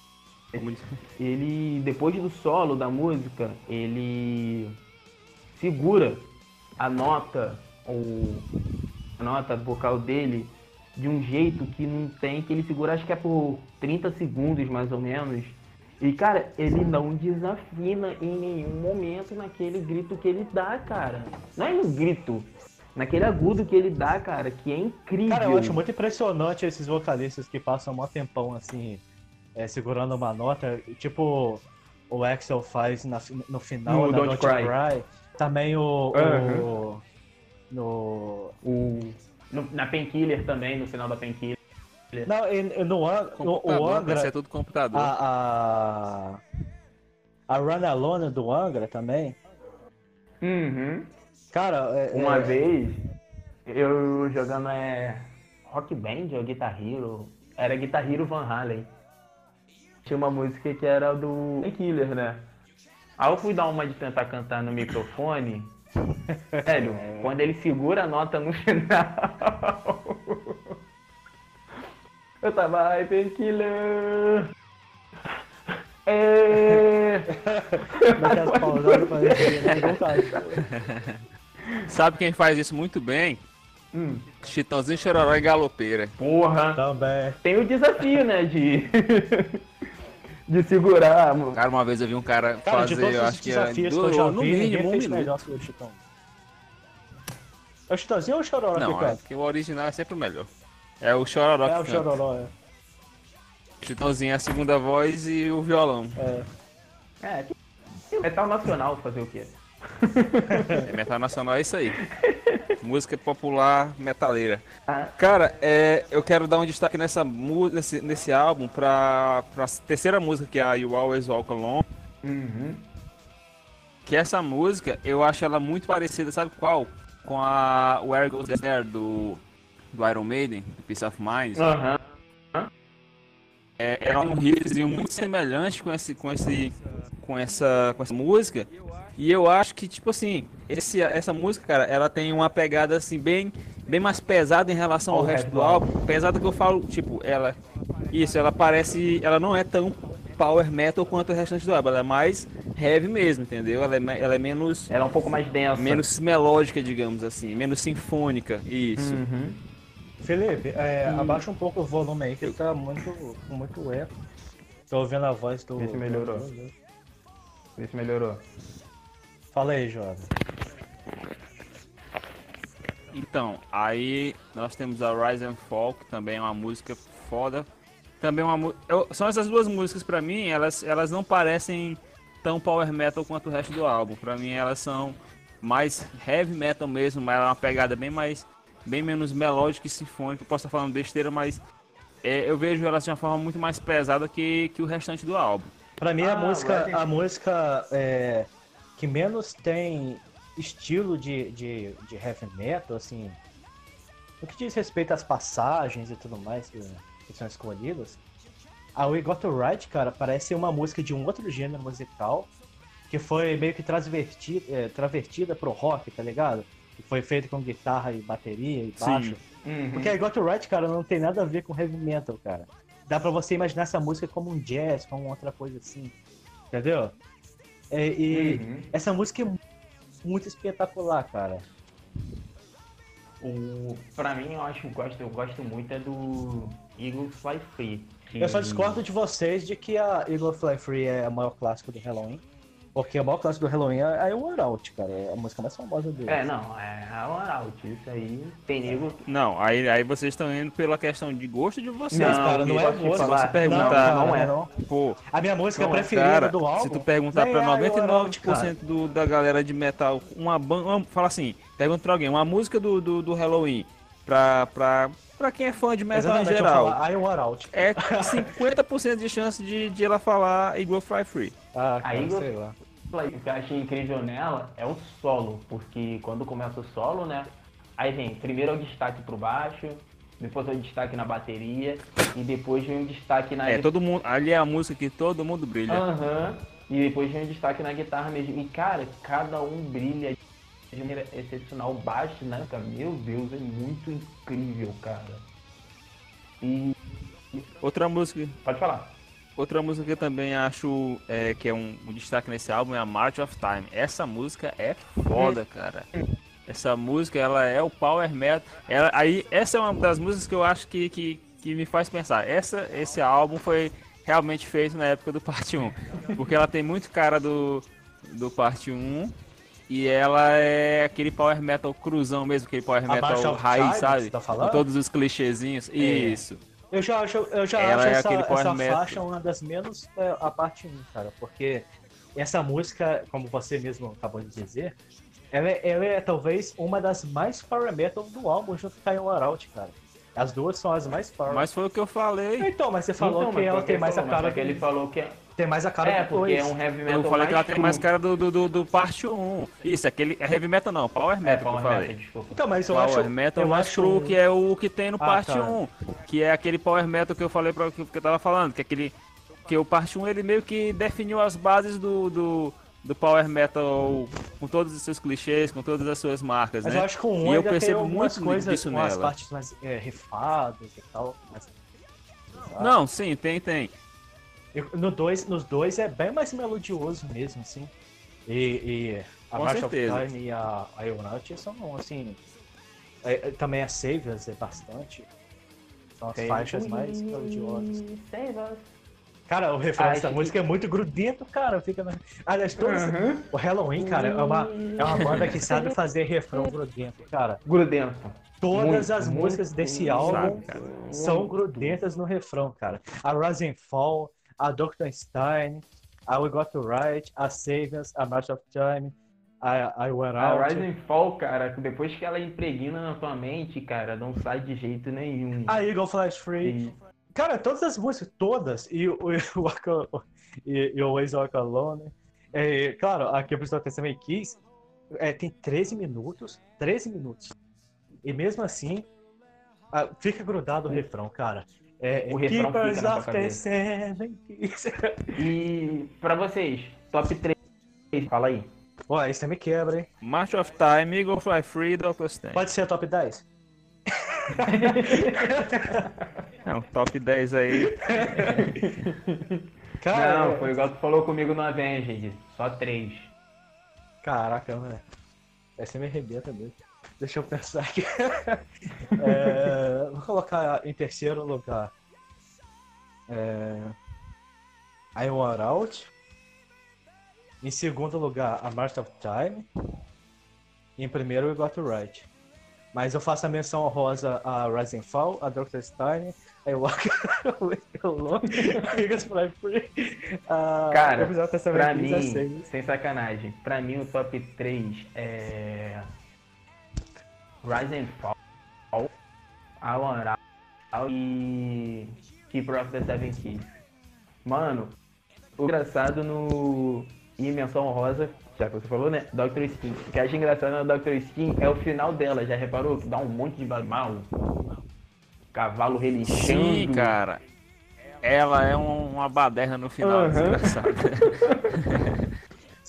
ele depois do solo da música ele segura a nota ou a nota vocal dele de um jeito que não tem que ele segura acho que é por 30 segundos mais ou menos e cara ele não desafina em nenhum momento naquele grito que ele dá cara não é no grito naquele agudo que ele dá cara que é incrível Cara, eu acho muito impressionante esses vocalistas que passam um tempão assim, é, segurando uma nota, tipo o Axel faz na no final No da Don't Don't Cry. Cry. Também o. Aham. o no. o no- na Painkiller também no final da Painkiller Não, e- e no, no o Angra. ser tudo computador. A, a, a Run Alone do Angra também. Uhum. Cara, é, Uma é- vez, eu jogando é, Rock Band ou Guitar Hero, era Guitar Hero Van Halen. Tinha uma música que era do Killer, né? Aí eu fui dar uma de tentar cantar no microfone. Sério, quando ele segura a nota no final. Eu tava, ai, Painkiller. É... Pausadas pra. Sabe quem faz isso muito bem? Hum, Chitãozinho, Chororó e Galopeira. porra. Também. tem o desafio, né, de de segurar. mano. Cara, uma vez eu vi um cara, Cara, fazer, eu acho que era desafios que eu no vi, mínimo um minuto. que Chitão. É o Chitãozinho ou o Chororó Não, que é porque o original é sempre o melhor. É o Chororó É que o. Chororó, é. Chitãozinho é a segunda voz e o violão. é. É, que- metal nacional fazer o quê? É metal nacional, é isso aí. Música popular metaleira. Ah. Cara, é, eu quero dar um destaque nessa, nesse, nesse álbum pra, pra terceira música, que é a You Always Walk Alone. Uhum. Que essa música, eu acho ela muito parecida, sabe qual? Com a Where Goes There, do, do Iron Maiden, do Peace of Mind. Aham. É, é um riffzinho muito semelhante com esse, com esse, com essa, com essa música. E eu acho que, tipo assim, esse, essa música, cara, ela tem uma pegada assim, bem, bem mais pesada em relação ao, resto do álbum. Pesada que eu falo, tipo, ela. Isso, ela parece. Ela não é tão power metal quanto o restante do álbum. Ela é mais heavy mesmo, entendeu? Ela é, ela é menos. Ela é um pouco mais densa. Menos melódica, digamos assim. Menos sinfônica. Isso. Uhum. Felipe, é, abaixa um pouco o volume aí, que tá muito, com muito eco. Tô ouvindo a voz do. Vê se melhorou. Vê se melhorou. Fala aí, jovem. Então, aí nós temos a Rise and Fall, que também é uma música foda. Também uma eu- são essas duas músicas pra mim, elas elas não parecem tão power metal quanto o resto do álbum. Pra mim elas são mais heavy metal mesmo, mas ela é uma pegada bem mais bem menos melódica e sinfônica. Eu posso estar falando besteira, mas é, eu vejo elas de uma forma muito mais pesada que, que o restante do álbum. Pra mim, a Ah, música, a música é, que menos tem estilo de, de, de heavy metal, assim, no que diz respeito às passagens e tudo mais que, que são escolhidas, a We Got to Right, cara, parece uma música de um outro gênero musical que foi meio que transvertida, é, travertida pro rock, tá ligado? Que foi feito com guitarra e bateria e baixo. Uhum. Porque a Got to Right, cara, não tem nada a ver com heavy metal, cara. Dá pra você imaginar essa música como um jazz, como outra coisa assim. Entendeu? É, e Uhum. essa música é muito espetacular, cara. O, pra mim, eu acho que eu gosto, eu gosto muito é do Eagle Fly Free. que- Eu só discordo de vocês de que a Eagle Fly Free é o maior clássico do Halloween. Porque o maior clássico do Halloween é o War Out, cara. É a música mais famosa dele. É, não, é a Out. Isso aí tem nego. Não, aí, aí vocês estão indo pela questão de gosto de vocês. Não, cara, não é gosto. Se você perguntar- não, não é. não. Pô, A minha música Não é, preferida Cara, do álbum. se tu perguntar pra é a War Out, 99% cara. do, da galera de metal, uma banda, fala assim, pergunta pra alguém, uma música do, do, do Halloween, pra, pra, pra quem é fã de metal Exatamente, em geral, falar I War Out. é 50% de chance de, de ela falar Eagle Fly Free. Ah, cara, A Eagle- sei lá. O que eu achei incrível nela é o solo, porque quando começa o solo, né? Aí vem, primeiro é o destaque pro baixo, depois é o destaque na bateria, e depois vem o destaque na É, todo mundo, ali é a música que todo mundo brilha. Aham. E depois vem o destaque na guitarra mesmo. E cara, cada um brilha de maneira excepcional. O baixo, né, cara? Meu Deus, é muito incrível, cara. E. Outra música, Pode falar. Outra música que eu também acho é, que é um, um destaque nesse álbum é a March of Time. Essa música é foda, cara. Essa música, ela é o power metal. Ela, aí, essa é uma das músicas que eu acho que, que, que me faz pensar. Essa, esse álbum foi realmente feito na época do Parte 1. Porque ela tem muito cara do, do Parte 1. E ela é aquele power metal cruzão mesmo, aquele power metal raiz, sabe? tá? Com todos os clichêzinhos. Isso. Eu já acho, eu já Ela acho é essa, essa faixa uma das menos é, a parte 1, cara, porque essa música, como você mesmo acabou de dizer, ela é, ela é talvez uma das mais power metal do álbum junto com a War Out, cara. As duas são as mais power. Mas foi o que eu falei. Então, mas você falou Então, que ela tem mais a mas cara só que ele falou que é, tem mais a cara é do porque é um heavy metal. Eu falei que ela tem mais cara do, do, do, do parte 1. Isso, aquele. É heavy metal não, power É, metal que eu power falei. metal, desculpa. Então, mas eu power acho metal eu acho que é o que tem no Ah, parte tá. 1. Que é aquele power metal que eu falei pra que, que eu tava falando, que é aquele. Que o parte 1 ele meio que definiu as bases do, do, do power metal com todos os seus clichês, com todas as suas marcas, Mas né? eu acho que o 1 E eu percebo algumas muito coisas, disso umas nela. partes mais é, rifadas e tal. Mas... Não, sim, tem, tem. Eu- No dois, nos dois é bem mais melodioso mesmo, assim. E, e a Com March of certeza. Time e a Ionaut são, assim... é- é- também a Saviors é bastante. São as faixas mais melodiosas. Save us. Cara, o refrão Ai, dessa que- música é muito grudento, cara. Fica na... Aliás, todas... Uhum. o Halloween, cara, é uma, é uma banda que sabe fazer refrão grudento, cara. Grudento. Todas Muito, as muito, músicas desse muito, álbum sabe, são grudentas no refrão, cara. A Rise and Fall, a Dr. Stein, a We Got to Right, a Saviors, a March of Time, a, a Went A Out, Rise and Fall, cara, depois que ela impregna na tua mente, cara, não sai de jeito nenhum. a Eagle Flash Free. E- Cara, todas as músicas, todas, e o Walk Al- e, e Always Walk Alone. É, claro, aqui o Episódio também quis, é, tem 13 minutos, 13 minutos. E mesmo assim, fica grudado o refrão, cara. É, O refrão fica Keepers na tua of the cabeça. E pra vocês, top 3. Fala aí. Aí você me quebra, hein? March of Time, Eagle Fly Free, Dr. Stan. Pode ser top 10? Não, top 10 aí. Cara, Não, foi igual tu falou comigo no Avenged. Só três. Caraca, velho. Aí você me arrebenta mesmo. Deixa eu pensar aqui. É, vou colocar em terceiro lugar. É, I Want Out. Em segundo lugar, A March of Time. E em primeiro, We Got to Right. Mas eu faço a menção honrosa a Rising Fall, a Dr. Stein, a Walk Alone, Figures Fly Free. a Cara, Pra mim, 16. sem sacanagem, pra mim o top 3 é. Rise and Fall, Alan Out e Keeper of the Seven Keys. Mano, o engraçado no. E menção honrosa, já que você falou, né? Dr. Skin. O que eu acho engraçado na Dr. Skin é o final dela, já reparou? Que dá um monte de mal. Cavalo relinchando. Sim, cara. Ela é um- uma baderna no final, Aham. desgraçada.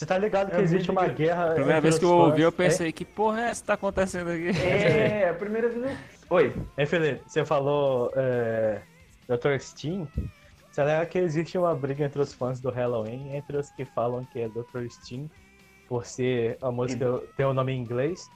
Você tá ligado que É existe uma guerra. Primeira entre vez que eu ouvi, eu pensei, que porra é essa que tá acontecendo aqui? É, a primeira vez. eu- Oi. É, Felipe, você falou é, Dr. Steam. Será que existe uma briga entre os fãs do Halloween, entre os que falam que é Dr. Steam, por ser a música ter o nome em inglês,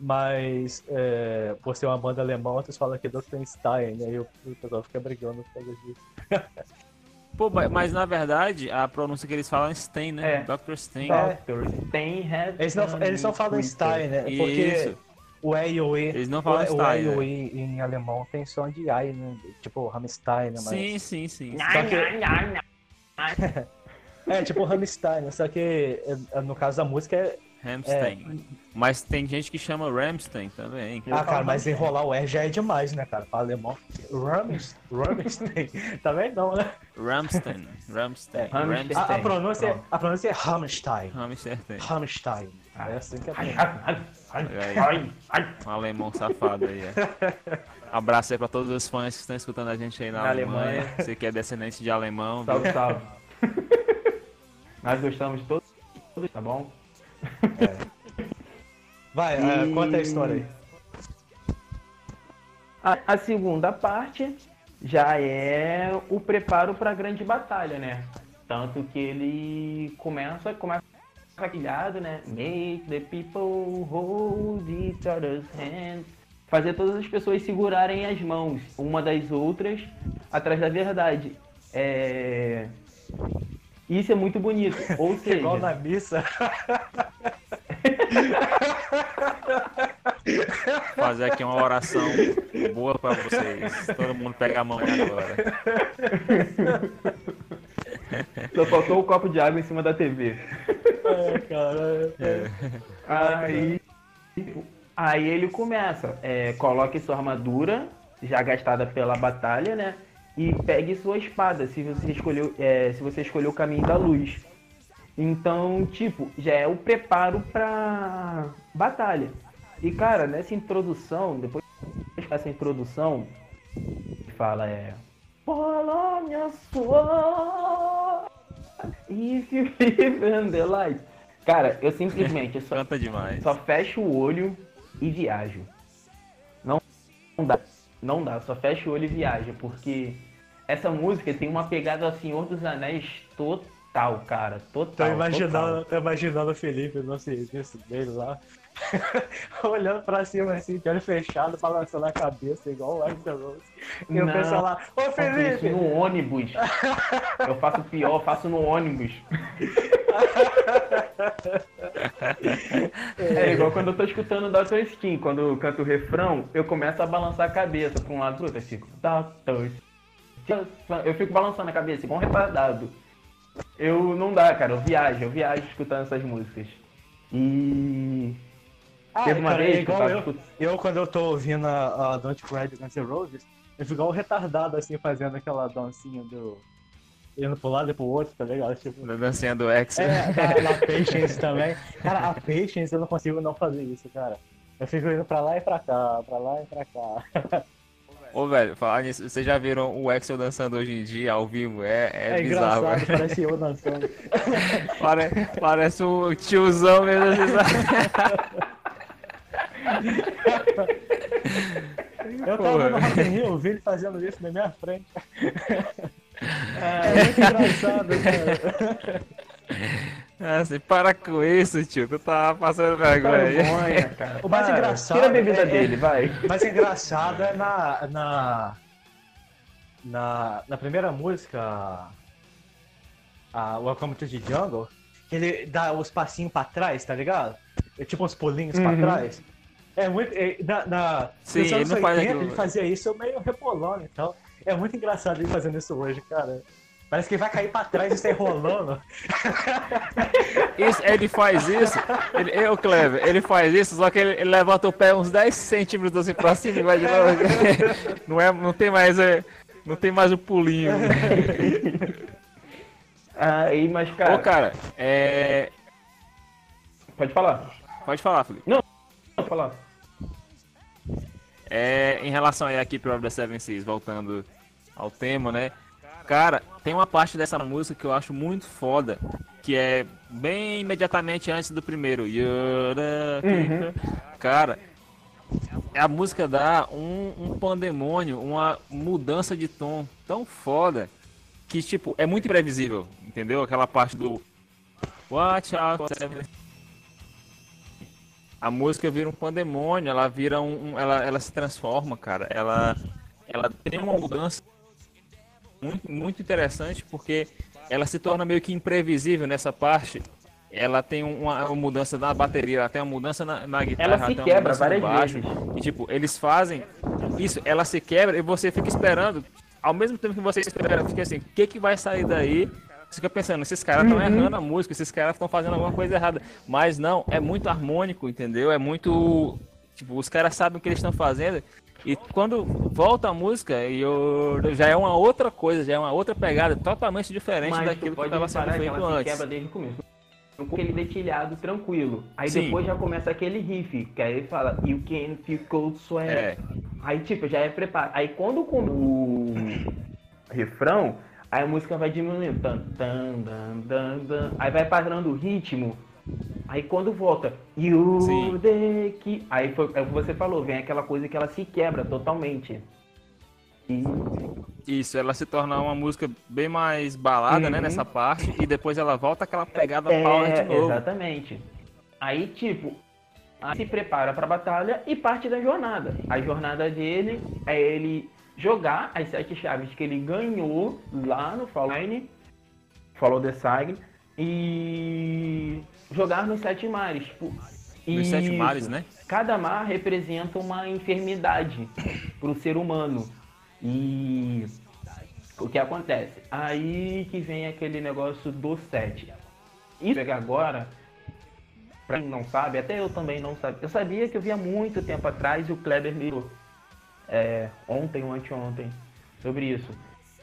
mas é, por ser uma banda alemã, outros falam que é Dr. Stein, aí o, o pessoal fica brigando por causa disso. Pô, mas- mas na verdade, a pronúncia que eles falam é Stein, né? É. Dr. Stein. Dr. Stein Eles não, eles não falam Stein, né? Porque Isso. o E e o E, Eles não o, falam o E Stein. e o né? Em alemão tem som de I, né? Tipo Rammstein, né? Mas... Sim, sim, sim. Só que- É, tipo Rammstein, só que é, no caso da música é. Ramstein. Mas tem gente que chama Ramstein também. Ah, falo cara, mas enrolar o R já é demais, né, cara? Para alemão. Rammstein. Rammstein. Também não, né? Ramstein. Ramstein. É, Rammstein. A, a Ramstein. pronúncia, Pronto. a pronúncia é Rammstein. Ramstein. Rammstein. Ah. É assim que é. Ai, ai. Um alemão safado aí. É. Abraço aí pra todos os fãs que estão escutando a gente aí na, Na Alemanha. Alemanha. Você que é descendente de alemão. viu? Salve, salve. Nós gostamos de todos, tá bom? Vai, ah, E- conta a história aí. A, a segunda parte já é o preparo para a grande batalha, né? Tanto que ele começa, começa aquilhado, né? Make the people hold each other's hands. Fazer todas as pessoas segurarem as mãos uma das outras atrás da verdade. É... Isso é muito bonito. Ou seja, Igual na missa. Fazer aqui uma oração boa pra vocês. Todo mundo pega a mão agora. só faltou o copo de água em cima da TV. É, cara. é. Aí, aí ele começa, é, coloque sua armadura, já gastada pela batalha, né? E pegue sua espada, se você escolheu, é, se você escolheu o caminho da luz. Então, tipo, já é o preparo pra batalha. E cara, nessa introdução, depois dessa introdução, fala é. Polônia sua. If you live the light. Cara, eu simplesmente só, Canta demais. só fecho o olho e viajo. Não, não dá. Não dá, só fecho o olho e viaja, porque essa música tem uma pegada Senhor dos Anéis total, cara. Total. Tô imaginando, total. tô imaginando o Felipe no serviço dele lá. Olhando pra cima assim, de olho fechado, balançando a cabeça, igual o Axel Rose. E o Não. pessoal lá, ô Eu faço isso Felipe! no ônibus. Eu faço pior, eu faço no ônibus. É igual quando eu tô escutando Dr. Skin, quando eu canto o refrão, eu começo a balançar a cabeça pra um lado pro outro, eu fico, Dr. Eu fico balançando a cabeça, igual um retardado. Eu não dá, cara, eu viajo, eu viajo escutando essas músicas. E. Ah, Teve uma cara, vez é que eu eu, escutando. eu, quando eu tô ouvindo a, a Don't Cry do Guns N' Roses, eu fico igual um retardado assim, fazendo aquela dancinha do. Indo pro lado e pro outro, tá ligado? Tipo, Da dancinha do X. É, da, da Patience também. Cara, a Patience eu não consigo não fazer isso, cara. Eu fico indo pra lá e pra cá, pra lá e pra cá. Ô, velho, falar nisso, vocês já viram o Axel dançando hoje em dia, ao vivo? É, é, É bizarro. velho. parece eu dançando. Pare- parece um tiozão mesmo. assim? Eu tava no Rock in Rio, eu vi ele fazendo isso na minha frente. É muito engraçado, cara. Ah, você para com isso, tio. Tu tá passando vergonha. aí. Vergonha, cara. O mais Para, engraçado Tira a bebida é- dele, vai. Mas é engraçado é na, na, na, na primeira música, a Welcome to the Jungle, que ele dá os passinhos pra trás, tá ligado? É tipo uns pulinhos Uhum. pra trás. É muito. é, na, na, Sim, ele não faz 80, aquilo. ele fazia isso meio rebolando, então. É muito engraçado ele fazendo isso hoje, cara. Parece que ele vai cair pra trás e sair rolando. Isso, ele faz isso. Ele, eu, Clever, ele faz isso, só que ele, ele levanta o pé uns 10 centímetros assim pra cima e vai de novo. Não, é, não tem mais. é, não tem mais o pulinho. Aí, mas, cara, Ô, cara, é. pode falar. Pode falar, Felipe. Pode falar. É, em relação aí a Keep of the Seven Seas, voltando ao tema, né? Cara, tem uma parte dessa música que eu acho muito foda, que é bem imediatamente antes do primeiro. Keeper. Cara, a música dá um, um pandemônio, uma mudança de tom tão foda que, tipo, é muito imprevisível, entendeu? Aquela parte do Watch out a música vira um pandemônio, ela vira um, um- ela, ela se transforma, cara. Ela, ela tem uma mudança muito, muito interessante porque ela se torna meio que imprevisível nessa parte. Ela tem uma, uma mudança na bateria, ela tem uma mudança na, na guitarra, Ela se uma quebra várias baixo. vezes. E tipo, eles fazem isso, ela se quebra e você fica esperando. Ao mesmo tempo que você espera, fica assim, o que que vai sair daí? Você fica pensando, esses caras estão errando a música, esses caras estão fazendo alguma coisa errada. Mas não, é muito harmônico, entendeu? É muito. Tipo, os caras sabem o que eles estão fazendo. E quando volta a música, e eu, já é uma outra coisa, já é uma outra pegada totalmente diferente Mas daquilo que estava sendo que feito se antes. quebra desde o começo. Com aquele detilhado tranquilo. Aí Sim. depois já começa aquele riff, que aí fala, you can feel cold sweat. É. Aí tipo, já é preparo. Aí quando com o refrão, aí a música vai diminuindo. Tan, tan, dan, dan, dan. Aí vai parando o ritmo. Aí quando volta, key. Aí foi, é o que você falou, vem aquela coisa que ela se quebra totalmente. E Isso, ela se torna uma música bem mais balada, né, Uhum. nessa parte, e depois ela volta aquela pegada power de novo. É, Exatamente. Aí, tipo, aí se prepara pra batalha e parte da jornada. A jornada dele é ele jogar as sete chaves que ele ganhou lá no Fallline, Follow the Sign, e jogar nos sete mares. Tipo, Nos sete mares, né? Cada mar representa uma enfermidade para o ser humano. E o que acontece? Aí que vem aquele negócio do 7. Isso é que agora, pra quem não sabe, até eu também não sabia. Eu sabia que eu via muito tempo atrás e o Kleber me é, ontem ou anteontem sobre isso.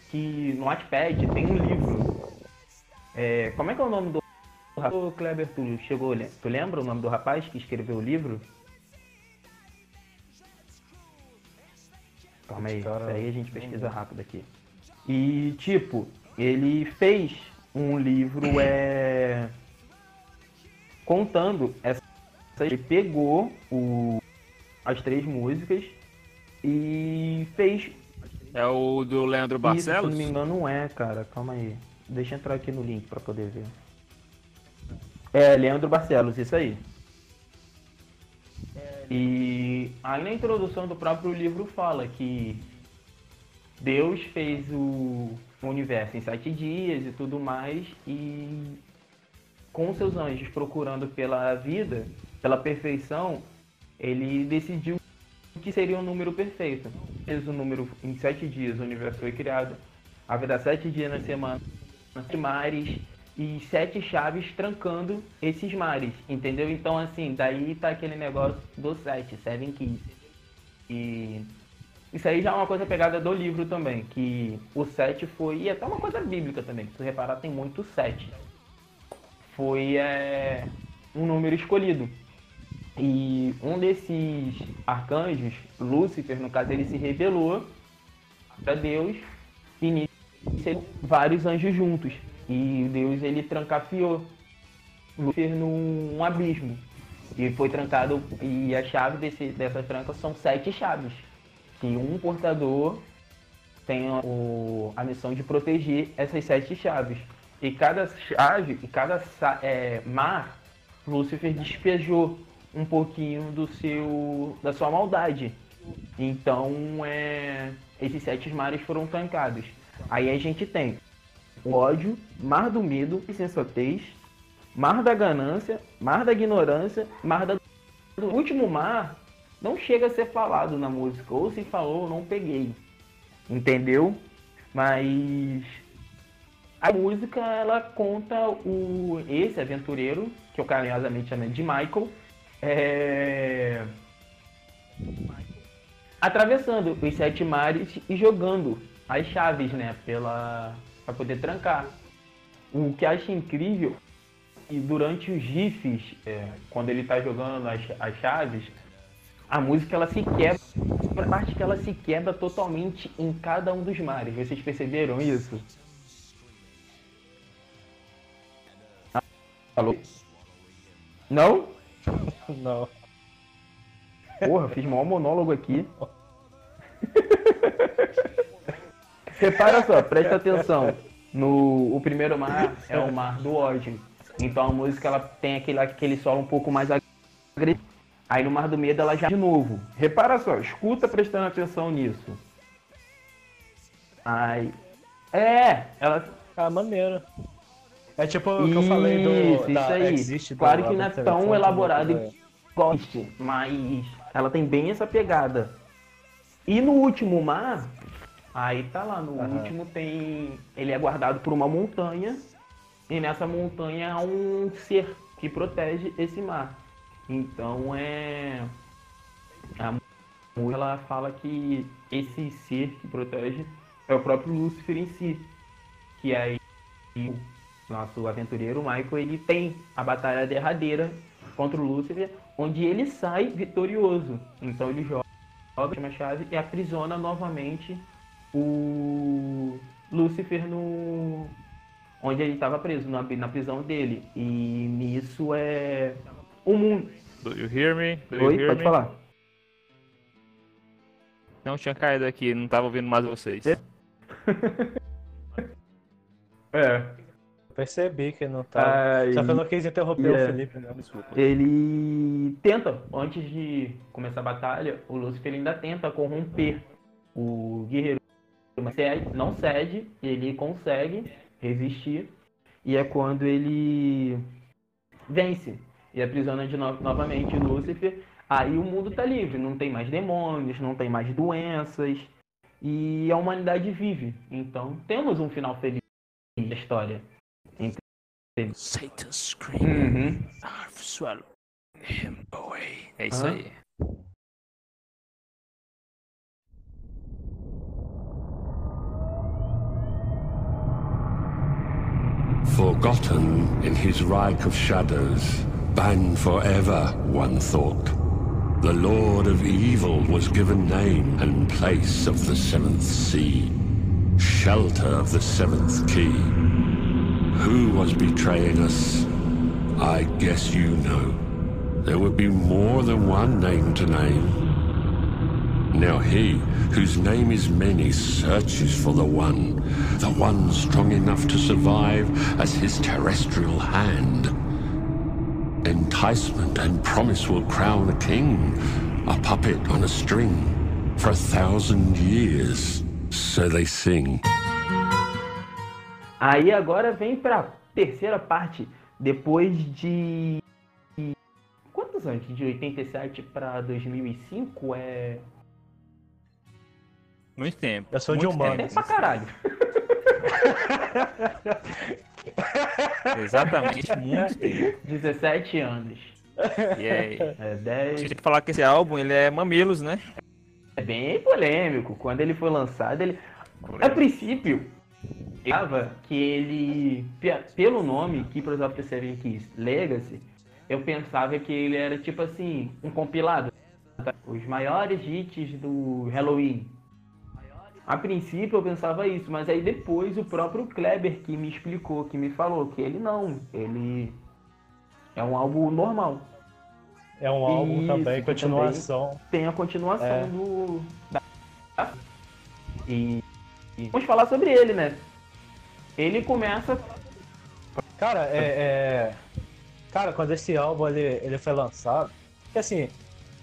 Que no Wattpad tem um livro. É, como é que é o nome do Ô, Kleber, tu chegou, le- tu lembra o nome do rapaz que escreveu o livro? Calma aí, Cara, isso aí a gente pesquisa rápido aqui. E tipo, ele fez um livro é contando essa ele pegou o as três músicas e fez É o do Leandro isso, se Barcelos? não me engano, não é, cara. Calma aí. Deixa eu entrar aqui no link pra poder ver. É, Leandro Barcelos, isso aí. E aí na introdução do próprio livro fala que Deus fez o universo em sete dias e tudo mais, e com seus anjos procurando pela vida, pela perfeição, ele decidiu que seria um número perfeito. Fez o número em sete dias, o universo foi criado. Haverá sete dias na semana, mares e sete chaves trancando esses mares, entendeu? Então, assim, daí tá aquele negócio do sete, Seven Keys. E isso aí já é uma coisa pegada do livro também, que o sete foi, e até uma coisa bíblica também, se tu reparar tem muito sete. Foi é, um número escolhido. E um desses arcanjos, Lúcifer, no caso, ele se rebelou para Deus e vários anjos juntos. E Deus ele trancafiou Lúcifer num abismo. E foi trancado. E a chave desse, dessa tranca são sete chaves. Que um portador tem o, a missão de proteger essas sete chaves. E cada chave, e cada é, mar, Lúcifer despejou um pouquinho do seu da sua maldade. Então, é, esses sete mares foram trancados. Aí a gente tem o ódio, mar do medo e sensatez, mar da ganância, mar da ignorância, mar da. O último mar não chega a ser falado na música, ou se falou, não peguei. Entendeu? Mas a música ela conta o esse aventureiro, que eu carinhosamente chamo de Michael, é... atravessando os sete mares e jogando as chaves, né, pela para poder trancar. O que acho incrível e durante os GIFs, é, quando ele está jogando as, as chaves, a música ela se quebra, a parte que ela se quebra totalmente em cada um dos mares. Vocês perceberam isso? Alô? Não? Não. Porra, fiz maior monólogo aqui. Repara só, presta atenção. No, o primeiro mar é o mar do ódio. Então a música ela tem aquele, aquele solo um pouco mais agressivo. Aí no mar do medo ela já de novo. Repara só, escuta prestando atenção nisso. Aí. É, ela. Ah, maneiro. É tipo o que eu falei do. Isso, da, aí. Existe claro que não é tão elaborado e gosto, mas ela tem bem essa pegada. E no último mar, Aí tá lá, no uhum. último tem. Ele é guardado por uma montanha. E nessa montanha há um ser que protege esse mar. Então é. A ela fala que esse ser que protege é o próprio Lúcifer em si. Que aí o nosso aventureiro Michael ele tem a batalha derradeira contra o Lúcifer, onde ele sai vitorioso. Então ele joga uma chave e aprisiona novamente o Lúcifer no onde ele estava preso na, na prisão dele e nisso é o mundo. Do you hear me? Do Oi, pode me? falar. Não tinha caído aqui, não estava ouvindo mais vocês. É. é. Percebi que não tá. Ai, Só que eu não quis interromper yeah. o Felipe, não, desculpa. Ele tenta, antes de começar a batalha, o Lúcifer ainda tenta corromper o guerreiro não cede, ele consegue resistir, e é quando ele vence e aprisiona de no novamente Lúcifer. Aí o mundo está livre, não tem mais demônios, não tem mais doenças, e a humanidade vive. Então temos um final feliz da história. Satan screaming, uhum. I've swallowed him away. É isso ah. aí. Forgotten in his Reich of Shadows, banned forever, one thought. The Lord of Evil was given name and place of the Seventh Sea, shelter of the Seventh Key. Who was betraying us? I guess you know. There would be more than one name to name. Now he, whose name is many, searches for the one, the one strong enough to survive as his terrestrial hand. Enticement and promise will crown a king, a puppet on a string, for a thousand years, so they sing. Aí agora vem para terceira parte, depois de quantos anos? De 87 para 2005 é muito tempo. Eu sou Muito de humano. Tempo pra caralho. Exatamente, muito tempo. 17 anos. E aí? É 10. Tinha que falar que esse álbum ele é mamilos, né? É bem polêmico. Quando ele foi lançado, ele. A princípio, eu que ele. Pelo nome, Keepers of the Seven Keys Legacy, eu pensava que ele era tipo assim, um compilado. Os maiores hits do Halloween A princípio eu pensava isso, mas aí depois o próprio Kleber que me explicou, que me falou que ele não, ele é um álbum normal. É um álbum Isso, também, continuação. Tem a continuação É. do. Da... E... e vamos falar sobre ele, né? Ele começa. Cara, é, é- Cara, quando esse álbum ele, ele foi lançado, que assim,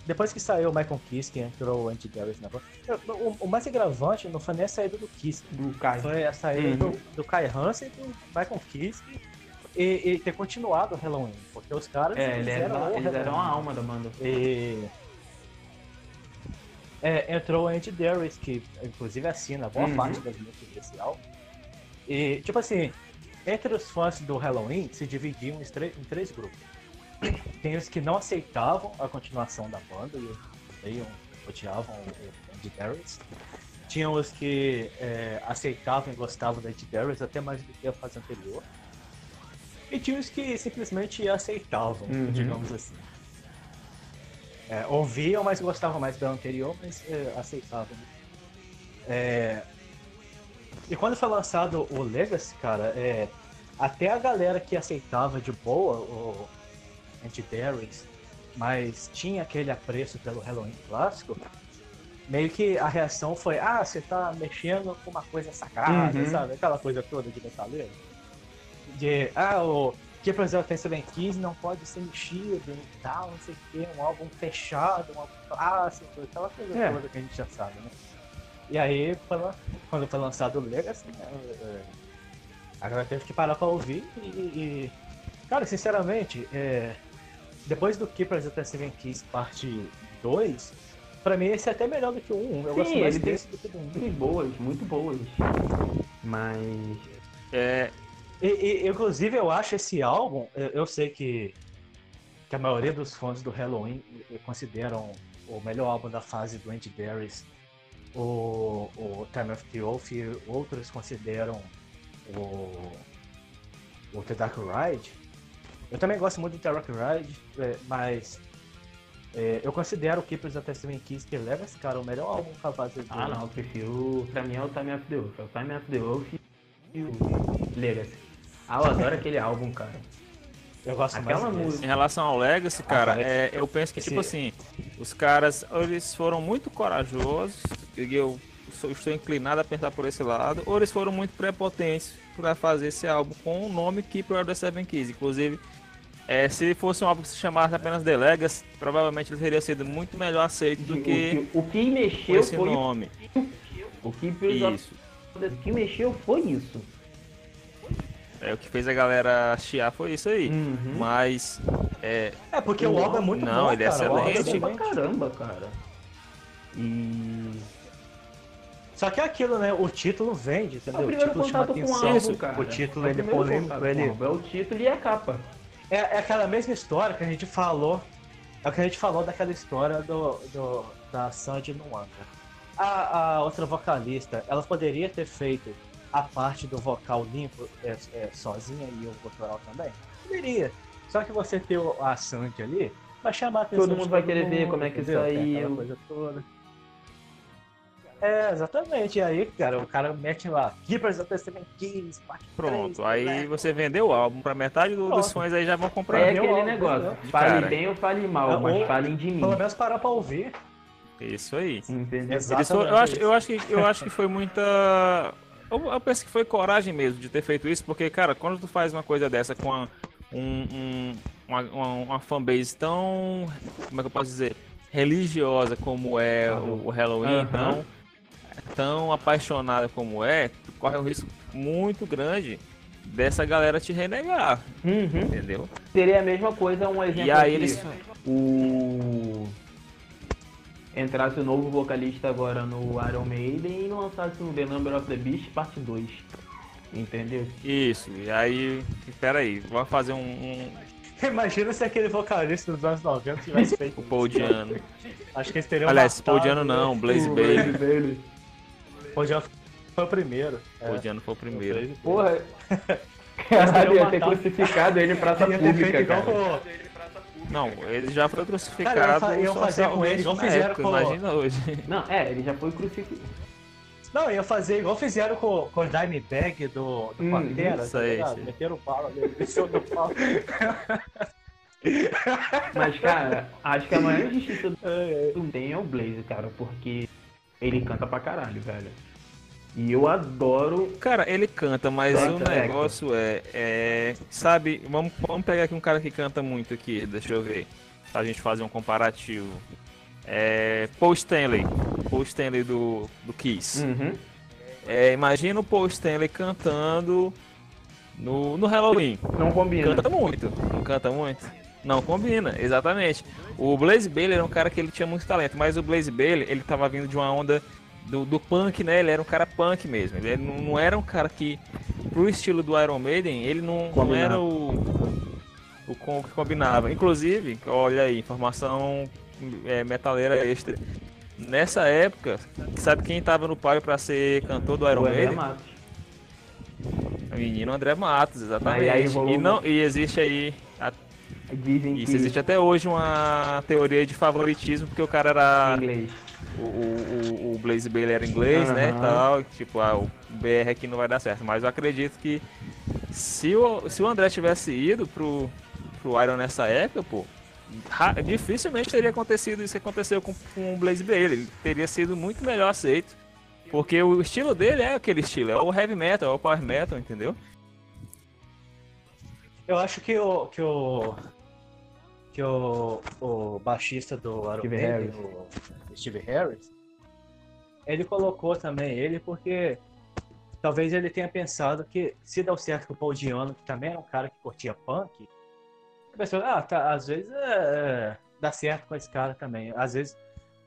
depois que saiu o Michael Kiss, que entrou o Andy Garrett na eu- o, o mais agravante não foi nem a saída do Kiss, Do Kai. foi a saída Uhum. do, do Kai Hansen e do Michael Kiss e, e ter continuado o Halloween, porque os caras É, ele era, fizeram o eles eram a alma da banda. E é, entrou o Andy Darius, que inclusive assina boa Uhum. parte das músicas desse álbum. E, tipo assim, entre os fãs do Halloween se dividiam em, em três grupos. Tem os que não aceitavam a continuação da banda e odeiam, odiavam o Andy Darius. Tinha os que é, aceitavam e gostavam do Andy Darius até mais do que a fase anterior. E tinha os que simplesmente aceitavam, Uhum. digamos assim. É, ouviam, mas gostavam mais da anterior, mas é, aceitavam. É, E quando foi lançado o Legacy, cara, é, até a galera que aceitava de boa o Anti-Darius, mas tinha aquele apreço pelo Halloween clássico, meio que a reação foi, ah, você tá mexendo com uma coisa sagrada, Uhum. sabe? Aquela coisa toda de metaleiro. De, ah, o Keepers of the Seven Keys não pode ser mexido e tal, não sei o que, um álbum fechado, um álbum clássico, aquela coisa É. toda que a gente já sabe, né? E aí, quando foi lançado o Legacy, né, a galera teve que parar pra ouvir e. e- cara, sinceramente, é, depois do Keepers the Seven Keys parte 2, pra mim esse é até melhor do que o 1. Eu Sim, gosto mais ele tem- desse do que do 1. Muito boas, muito boas. Mas. É, E, e, inclusive, eu acho esse álbum, eu, eu sei que, que a maioria dos fãs do Halloween consideram o melhor álbum da fase do Andy Darius o, o Time of the Wolf e outros consideram o, o The Dark Ride. Eu também gosto muito do The Dark Ride, eh, mas eh, eu considero o Keepers of the Seven Keys que leva esse cara o melhor álbum fase do Ah não, eu prefiro. Pra mim é o Time of the Wolf. É o Time of the Wolf e o Legacy. Ah, eu adoro aquele álbum, cara. Eu gosto Aquela mais música. Em relação ao Legacy, cara, cara, é, eu penso que, esse- tipo assim, os caras, ou eles foram muito corajosos, e eu sou- estou inclinado a pensar por esse lado, ou eles foram muito prepotentes para fazer esse álbum com o nome Keeper of the Seven Keys. Inclusive, é, se fosse um álbum que se chamasse apenas The Legacy, provavelmente ele teria sido muito melhor aceito do O que que, o que com mexeu esse foi nome. o que Isso. o que mexeu foi isso. É, o que fez a galera chiar foi isso aí. Uhum. Mas, é, É, porque o álbum é muito Não, bom, ele é cara. O álbum excelente. É pra caramba, cara. E. Só que é aquilo, né? O título vende, É entendeu? o primeiro título chama contato com o atenção. álbum, cara. O título É o ele é polêmico, ele... o É o título e a capa. É, é aquela mesma história que a gente falou. É o que a gente falou daquela história do, do, da Sandy no Angra. A, a outra vocalista, ela poderia ter feito a parte do vocal limpo é, é, sozinha e o vocal também? Poderia. Só que você ter a Sandy ali, vai chamar a atenção Todo mundo vai querer ver como é que entendeu? Saiu. É, exatamente. E aí, cara, o cara mete lá, Keepers of the Seven Keys, parte pronto. 3, Aí né? você vendeu o álbum pra metade do- dos fãs aí já vão comprar. É aquele álbum, negócio. entendeu? Fale Cara. bem ou fale mal, É, mas ou- falem de mim. Pelo menos parar pra ouvir. Isso aí. Entendeu? Foram- eu, acho, eu, acho que, eu acho que foi muita. Eu, eu penso que foi coragem mesmo de ter feito isso, porque, cara, quando tu faz uma coisa dessa com a- um, um- uma, uma, uma fanbase tão. Como é que eu posso dizer? Religiosa como é o, o Halloween, Aham. tão, tão apaixonada como é, tu corre um risco muito grande dessa galera te renegar, Uhum. entendeu? Seria a mesma coisa, um exemplo E aí aqui. eles. o entrasse o novo vocalista agora no Iron Maiden e lançasse o The Number of the Beast parte 2. Entendeu? Isso, e aí. Pera aí, vamos fazer um- um, Imagina se aquele vocalista dos anos 90 tivesse feito o Paul Diano. Acho que eles teriam Aliás, Paul Diano não? Blaze Bailey. Bailey. Paul Diano foi o primeiro. É, Diano foi o primeiro. Porra. Caralho, ia ter crucificado ele em praça pública, cara. com- Não, ele já foi Cara, crucificado. eu só fazia com somente ele, igual fizeram época, com- Imagina hoje. Não, é, ele já foi crucificado. Não, ia fazer igual fizeram com, com o Dimebag do, do Hum, Pantera, isso tá aí, sim. Meteram bala nele, desceu do pau. Mas, cara, acho que a maior injustiça É, é. do tem é o Blaze, cara, porque ele canta pra caralho, velho. E eu adoro. Cara, ele canta, mas o é. negócio é, é. Sabe, vamos, vamos pegar aqui um cara que canta muito aqui, deixa eu ver. Pra gente fazer um comparativo. É. Paul Stanley. Paul Stanley do, do Kiss. Uhum. É, imagina o Paul Stanley cantando no, no Halloween. Não combina. Canta muito. Não canta muito? Não combina, exatamente. O Blaze Bailey era um cara que ele tinha muito talento, mas o Blaze Bailey, ele tava vindo de uma onda do, do punk, né? Ele era um cara punk mesmo. Ele não, não era um cara que, pro estilo do Iron Maiden, ele não, não era o, o com- que combinava. Inclusive, olha aí, informação é, metaleira extra. Nessa época, sabe quem tava no páreo pra ser cantor do Iron O André Maiden? Matos. O menino André Matos, exatamente. Aí- aí e, não, e existe aí a Dizem isso que existe até hoje uma teoria de favoritismo, porque o cara era. inglês. O, o, o Blaze Bailey era inglês, né? Aham. E tal. Tipo, ah, o BR aqui não vai dar certo. Mas eu acredito que se o, se o André tivesse ido pro, pro Iron nessa época, pô, dificilmente teria acontecido isso que aconteceu com, com o Blaze Bailey. Ele teria sido muito melhor aceito. Porque o estilo dele é aquele estilo, é o heavy metal, é o power metal, entendeu? Eu acho que o. Que o que o, o baixista do Iron Maiden, o Steve Harris, ele colocou também ele porque talvez ele tenha pensado que se deu certo com o Paul Diano, que também era um cara que curtia punk, a pessoa, ah, tá, às vezes é, é, dá certo com esse cara também. Às vezes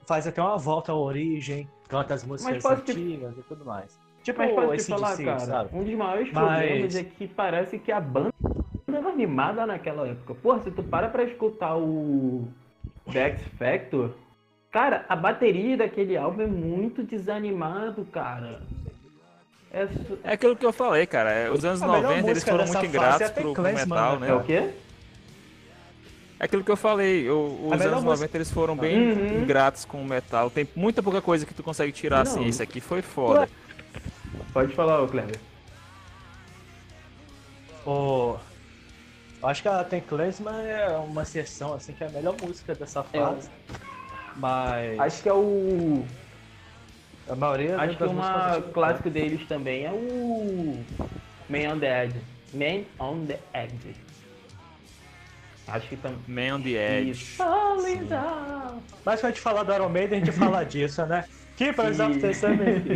faz até uma volta à origem, canta as músicas pode te- antigas e tudo mais. Tipo Mas pode esse falar, DC, cara, sabe? um dos maiores Mas- problemas é que parece que a banda era animada naquela época. Pô, se tu para pra escutar o The X Factor, cara, a bateria daquele álbum é muito desanimado, cara. É, su- É aquilo que eu falei, cara. é, Os anos A melhor 90 eles foram muito ingratos é The pro, pro metal, né, né? é o quê? É aquilo que eu falei, o- os anos música- 90 eles foram bem Uhum. ingratos com o metal. Tem muita pouca coisa que tu consegue tirar Não. assim. Isso aqui foi foda. Pode falar, ô Kleber. O... Eu acho que a Ten Klesman é uma sessão assim que é a melhor música dessa É fase. Mas Acho que é o. a maioria Acho que uma clássico deles também é o Man on the Edge. Man on the Edge. Acho que também. Man on the Edge. Mas quando a gente falar do Iron Maiden, a gente fala disso, né? Keepers of the Seven.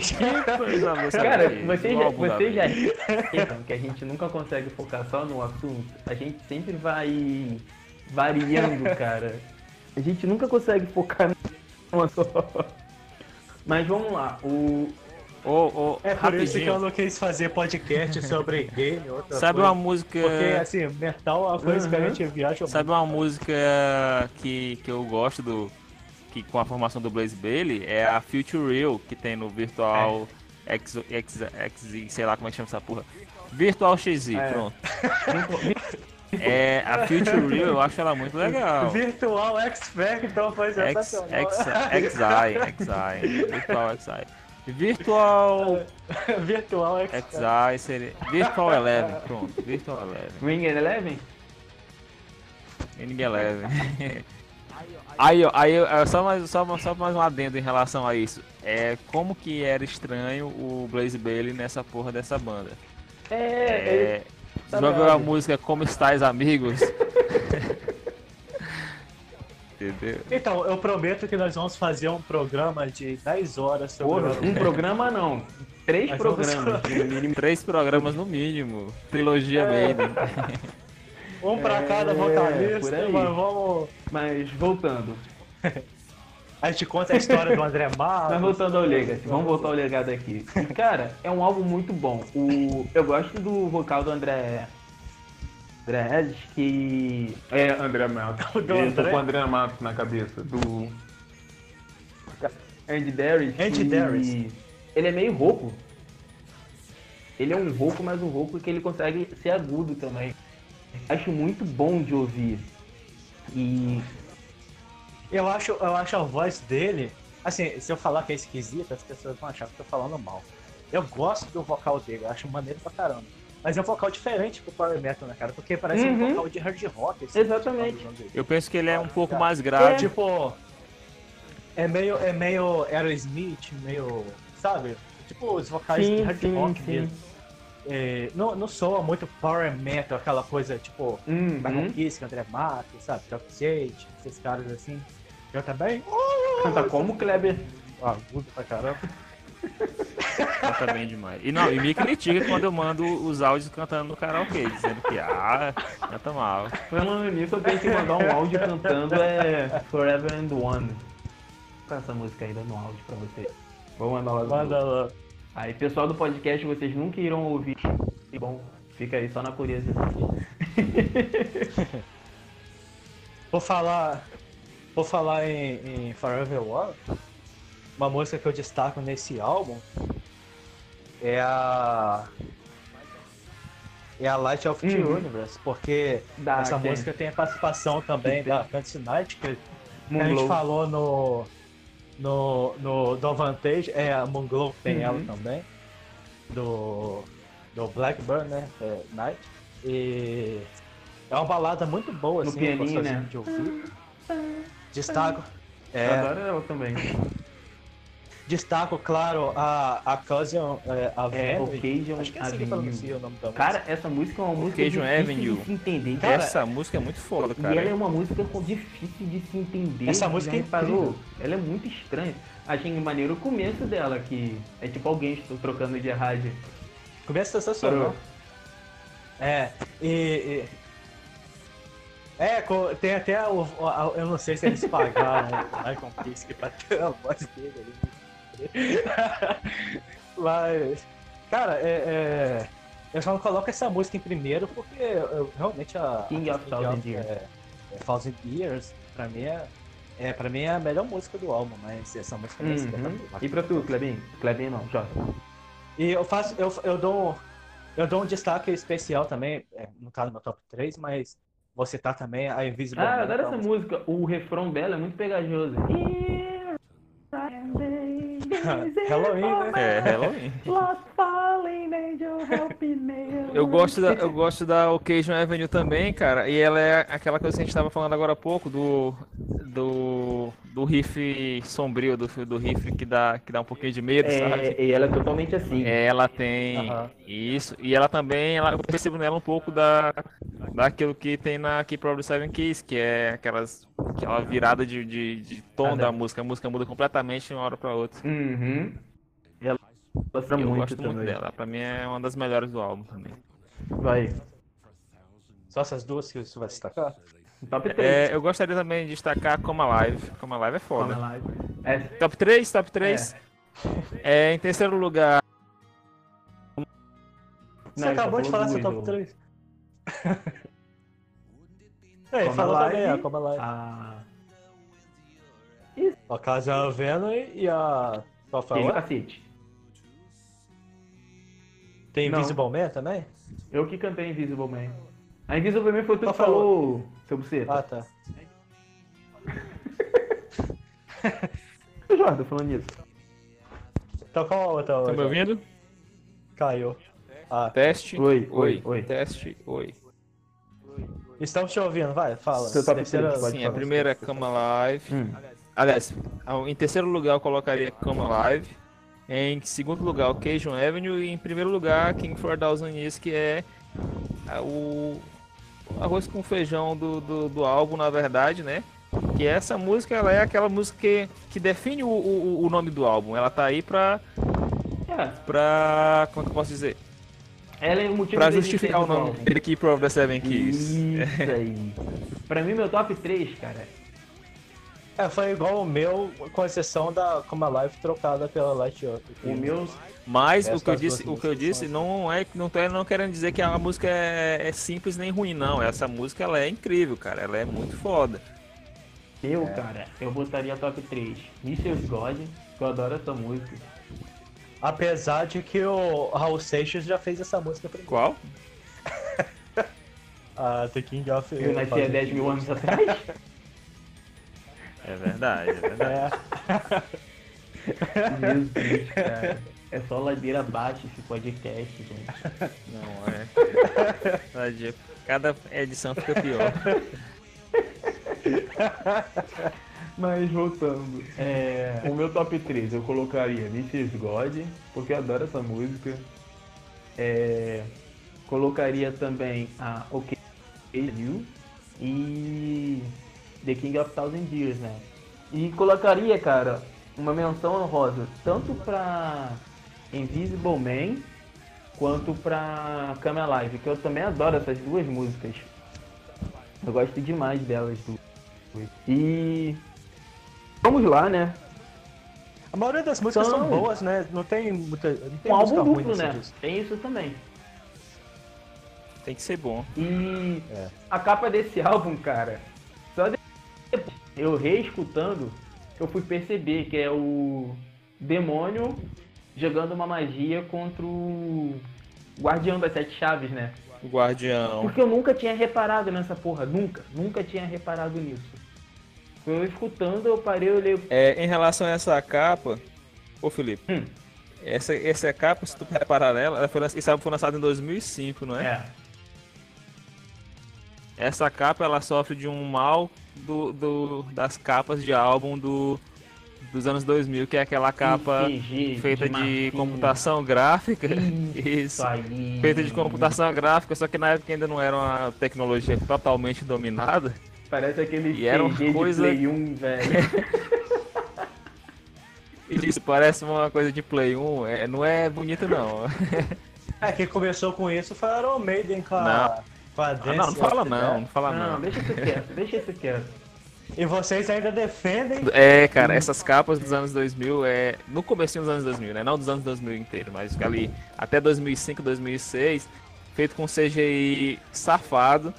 Cara, você já, você já vez. então, que a gente nunca consegue focar só no assunto. A gente sempre vai variando, cara. A gente nunca consegue focar numa só. Mas vamos lá. O, Ô, ô, É por isso que eu rapidinho. não quis fazer podcast sobre game, Sabe coisa. uma música. Porque, assim, metal é uma coisa que a Uhum. gente viaja Sabe uma música que, que eu gosto do. Que com a formação do Blaze Bailey é a Future Real, que tem no Virtual X, X, X, sei lá como é que chama essa porra. Virtual XZ, É. pronto. É, a Future Real eu acho ela muito legal. Virtual X Factor foi sensacional. X, XI, XI, Virtual XI. Virtual Virtual X XI seria. Virtual Eleven, pronto. Virtual Eleven. Ring Eleven? Inning Eleven. Aí, ó, aí ó, só mais, só, só mais um adendo em relação a isso. É como que era estranho o Blaze Bailey nessa porra dessa banda. É, É, tá já ouviu a música Como Estais Amigos? Entendeu? Então, eu prometo que nós vamos fazer um programa de 10 horas sobre Porra, um programa não. Três Mas programas, no mínimo. Três programas no mínimo. Trilogia É. Um pra É, cada vocalista, mas vamos. Mas voltando. A gente conta a história do André Mas Matos. voltando ao Legacy, vamos voltar ao legado aqui. E, Cara, é um álbum muito bom. O, eu gosto do vocal do André. André Regis, que. É, André Matos. Do Eu tô com o André Matos na cabeça. Do. Andy Darius. Andy que Darius. Ele é meio rouco. Ele é um rouco, mas um rouco que ele consegue ser agudo também. Acho muito bom de ouvir. E Eu acho, eu acho a voz dele Assim, se eu falar que é esquisito, as pessoas vão achar que eu tô falando mal. Eu gosto do vocal dele, eu acho maneiro pra caramba. Mas é um vocal diferente pro Power Metal, né, cara? Porque parece um Uhum. vocal de hard rock. assim, Exatamente. Eu penso que ele é um pouco Tá. mais É, grave. tipo. É meio, é meio Aerosmith, meio. Sabe? Tipo os vocais de Sim, hard sim, rock sim. mesmo. É, não, não soa muito power metal, aquela coisa tipo Uhum. Dragon Kiss, André Mato, sabe? Top Shade, esses caras assim. Eu também. Canta como, Kleber? Ah, agudo pra caramba. Canta bem demais. E não, e me critica quando eu mando os áudios cantando no karaokê, dizendo que, ah, canta mal. Falando nisso, eu tenho que mandar um áudio cantando é Forever and One. Com essa música aí dando um áudio pra você. Vou mandar lá. no Manda lá. Aí, pessoal do podcast, vocês nunca irão ouvir. E bom, fica aí só na curiosidade. Vou falar. Vou falar em, em Forever One. Uma música que eu destaco nesse álbum é a. É a Light of the Uhum. Universe, porque Da essa música tem a participação também da Fantasy Night, que a gente Moonglow. falou no. No, no do Vantage, é a Moonglow tem Uhum. ela também. Do. Do Blackburn, né? É, Night. E. É uma balada muito boa, No assim, pianinho, gostosinho né? de ouvir. Destaco. Eu É, Adoro ela também. Destaco, claro, a, a Cousin é, É, Avenue. Occasion Acho que é assim que Avenue. pronuncia o nome da música. Cara, essa música é uma música Occasion difícil Avenue. de se entender. Cara, Essa música é muito foda, E cara. ela é uma música com- difícil de se entender. Essa música é incrível. Ela é muito estranha. Achei maneiro o começo dela, que é tipo alguém estou trocando de rádio. Começa sensacional. É, e. e- É, tem até o, Eu não sei se eles pagaram o Icon Kiske pra ter a voz dele ali. Mas. Cara, é. é eu só não coloco essa música em primeiro porque eu, realmente a. King a of Thousand Years. É, é Thousand Years, pra mim é. É, pra mim é a melhor música do álbum, mas essa música é Uhum. espetacular. E pra tu, Clebinho? Clebinho não, Jota. E eu faço, eu, eu dou, eu dou um destaque especial também, é, não tá no meu top 3, mas vou citar também a Invisible Ah, Man, adoro é essa uma música. O refrão dela é muito pegajoso. Halloween, né? É, Halloween. Lost falling angel, help me. Eu gosto, da, eu gosto da Occasion Avenue também, cara. E ela é aquela coisa que a gente tava falando agora há pouco, do. Do. Do riff sombrio, do, do riff que dá, que dá um pouquinho de medo, sabe? É, e ela é totalmente assim. Ela tem isso, e ela também, ela, eu percebo nela um pouco da, daquilo que tem na Key Probably Seven Keys, que é aquelas, aquela virada de, de, de tom Ah, da né? música, a música muda completamente de uma hora pra outra. Uhum. Ela gosta eu muito gosto muito também. dela, pra mim é uma das melhores do álbum também. Vai. Só essas duas que você vai destacar? Top 3. É, eu gostaria também de destacar Como Alive, Como Alive é foda. É, Top 3, top 3. É, em terceiro lugar, Você Não, acabou de falar seu top ô. 3. É, Como falou Alive, também, a Como Alive. a... A Casa Venom e a... Qual Ele outra? cacete. Tem Não. Invisible Man também? Eu que cantei Invisible Man. A Invisible Man foi tu Qual que a falou, seu buceta. Ah, tá. Jordan, falando nisso. Então qual a outra? tá me ouvindo? Caiu. Ah, Teste. Oi, oi, oi. Teste, oi. estamos te ouvindo, vai, fala. Seu top Terceira- Sim, a falar. primeira é Come Alive. Hum. Aliás, em terceiro lugar eu colocaria Come Alive. Em segundo lugar, Occasion Avenue. E em primeiro lugar, King for a Thousand Years, que é a- o arroz com feijão do, do, do álbum, na verdade, né? Que essa música ela é aquela música que, que define o, o, o nome do álbum. Ela tá aí pra, É, pra. Como é que eu posso dizer? ela é o motivo Pra justificar o nome dele, Keeper of the Seven Keys. Isso aí. Pra mim, meu top 3, cara. É, foi igual o meu, com exceção da Como Alive trocada pela Light Up. O meu. Mas Essas o que eu disse, o que eu disse não é não tô não querendo dizer que a música é, é simples nem ruim não. Essa música ela é incrível, cara. Ela é muito foda. Eu, cara, eu botaria top 3. Mrs. God, que eu adoro essa música. Apesar de que o Raul Seixas já fez essa música primeiro. Qual? A The King of... Eu nasci há 10 mil anos atrás. É verdade, é verdade. É. Jesus, cara. É só ladeira abaixo esse podcast, gente. Não, é. Cada dia- Cada edição fica pior. Mas voltando, é, o meu top 3 eu colocaria is God, porque eu adoro essa música. É, colocaria também a OK You e The King of Thousand Years, né? E colocaria, cara, uma menção honrosa tanto pra Invisible Man quanto pra Come Alive, que eu também adoro essas duas músicas. Eu gosto demais delas duas. E vamos lá, né? A maioria das músicas São- são boas, né? Não tem muita. Não tem Um álbum duplo, né? disco. Tem isso também. Tem que ser bom. E É. a capa desse álbum, cara, eu reescutando, eu fui perceber que é o demônio jogando uma magia contra o Guardião das Sete Chaves, né? Guardião. Porque eu nunca tinha reparado nessa porra, nunca, nunca tinha reparado nisso. Eu escutando, eu parei, eu olhei, É, em relação a essa capa, ô Felipe, Hum. essa, essa capa, se tu reparar nela, ela foi, álbum foi lançado em 2005, não é? é, Essa capa ela sofre de um mal do, do- das capas de álbum do, dos anos 2000, que é aquela capa CG, feita de massinha. computação gráfica. Isso Isso. aí. Feita de computação gráfica, só que na época ainda não era uma tecnologia totalmente dominada. Parece aquele E era uma coisa- de Play 1, velho. Isso parece uma coisa de Play 1, é, não é bonito não. É, quem começou com isso foi a Iron Maiden com a. Não. Ah, não, não fala the não, não fala Não, não. deixa isso quieto, deixa isso quieto. E vocês ainda defendem. É, cara, essas capas dos anos 2000 é no começo dos anos 2000, né? Não dos anos 2000 inteiro, mas ali até 2005, 2006, feito com CGI safado,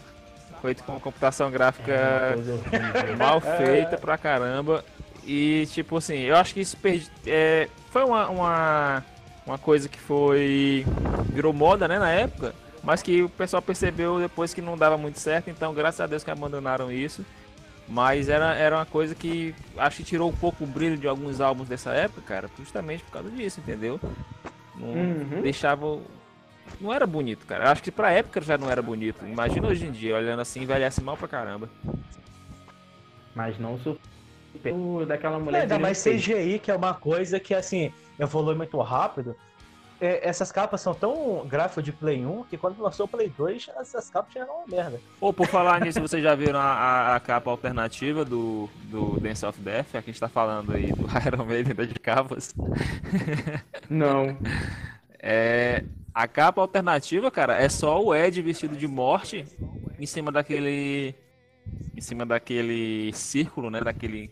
feito com computação gráfica É, mal feita pra caramba. E tipo assim, eu acho que isso perdi, é, foi uma, uma, uma coisa que foi. virou moda, né, na época, mas que o pessoal percebeu depois que não dava muito certo, então graças a Deus que abandonaram isso. Mas era, era uma coisa que acho que tirou um pouco o brilho de alguns álbuns dessa época, cara, justamente por causa disso, entendeu? Não Uhum. deixava. Não era bonito, cara. Acho que pra época já não era bonito. Imagina hoje em dia, olhando assim, envelhece mal pra caramba. Mas não superou daquela Não, mulher. ainda que mais. CGI, que é uma coisa que assim, evolui muito rápido. É, essas capas são tão gráfico de Play 1 que quando lançou o Play 2, essas capas já eram uma merda. Ou por falar nisso, vocês já viram a, a- a capa alternativa do, do Dance of Death? Aqui a gente tá falando aí do Iron Maiden da de capas. Não. É, a capa alternativa, cara, é só o Ed vestido de morte em cima daquele. Em cima daquele círculo, né? Daquele.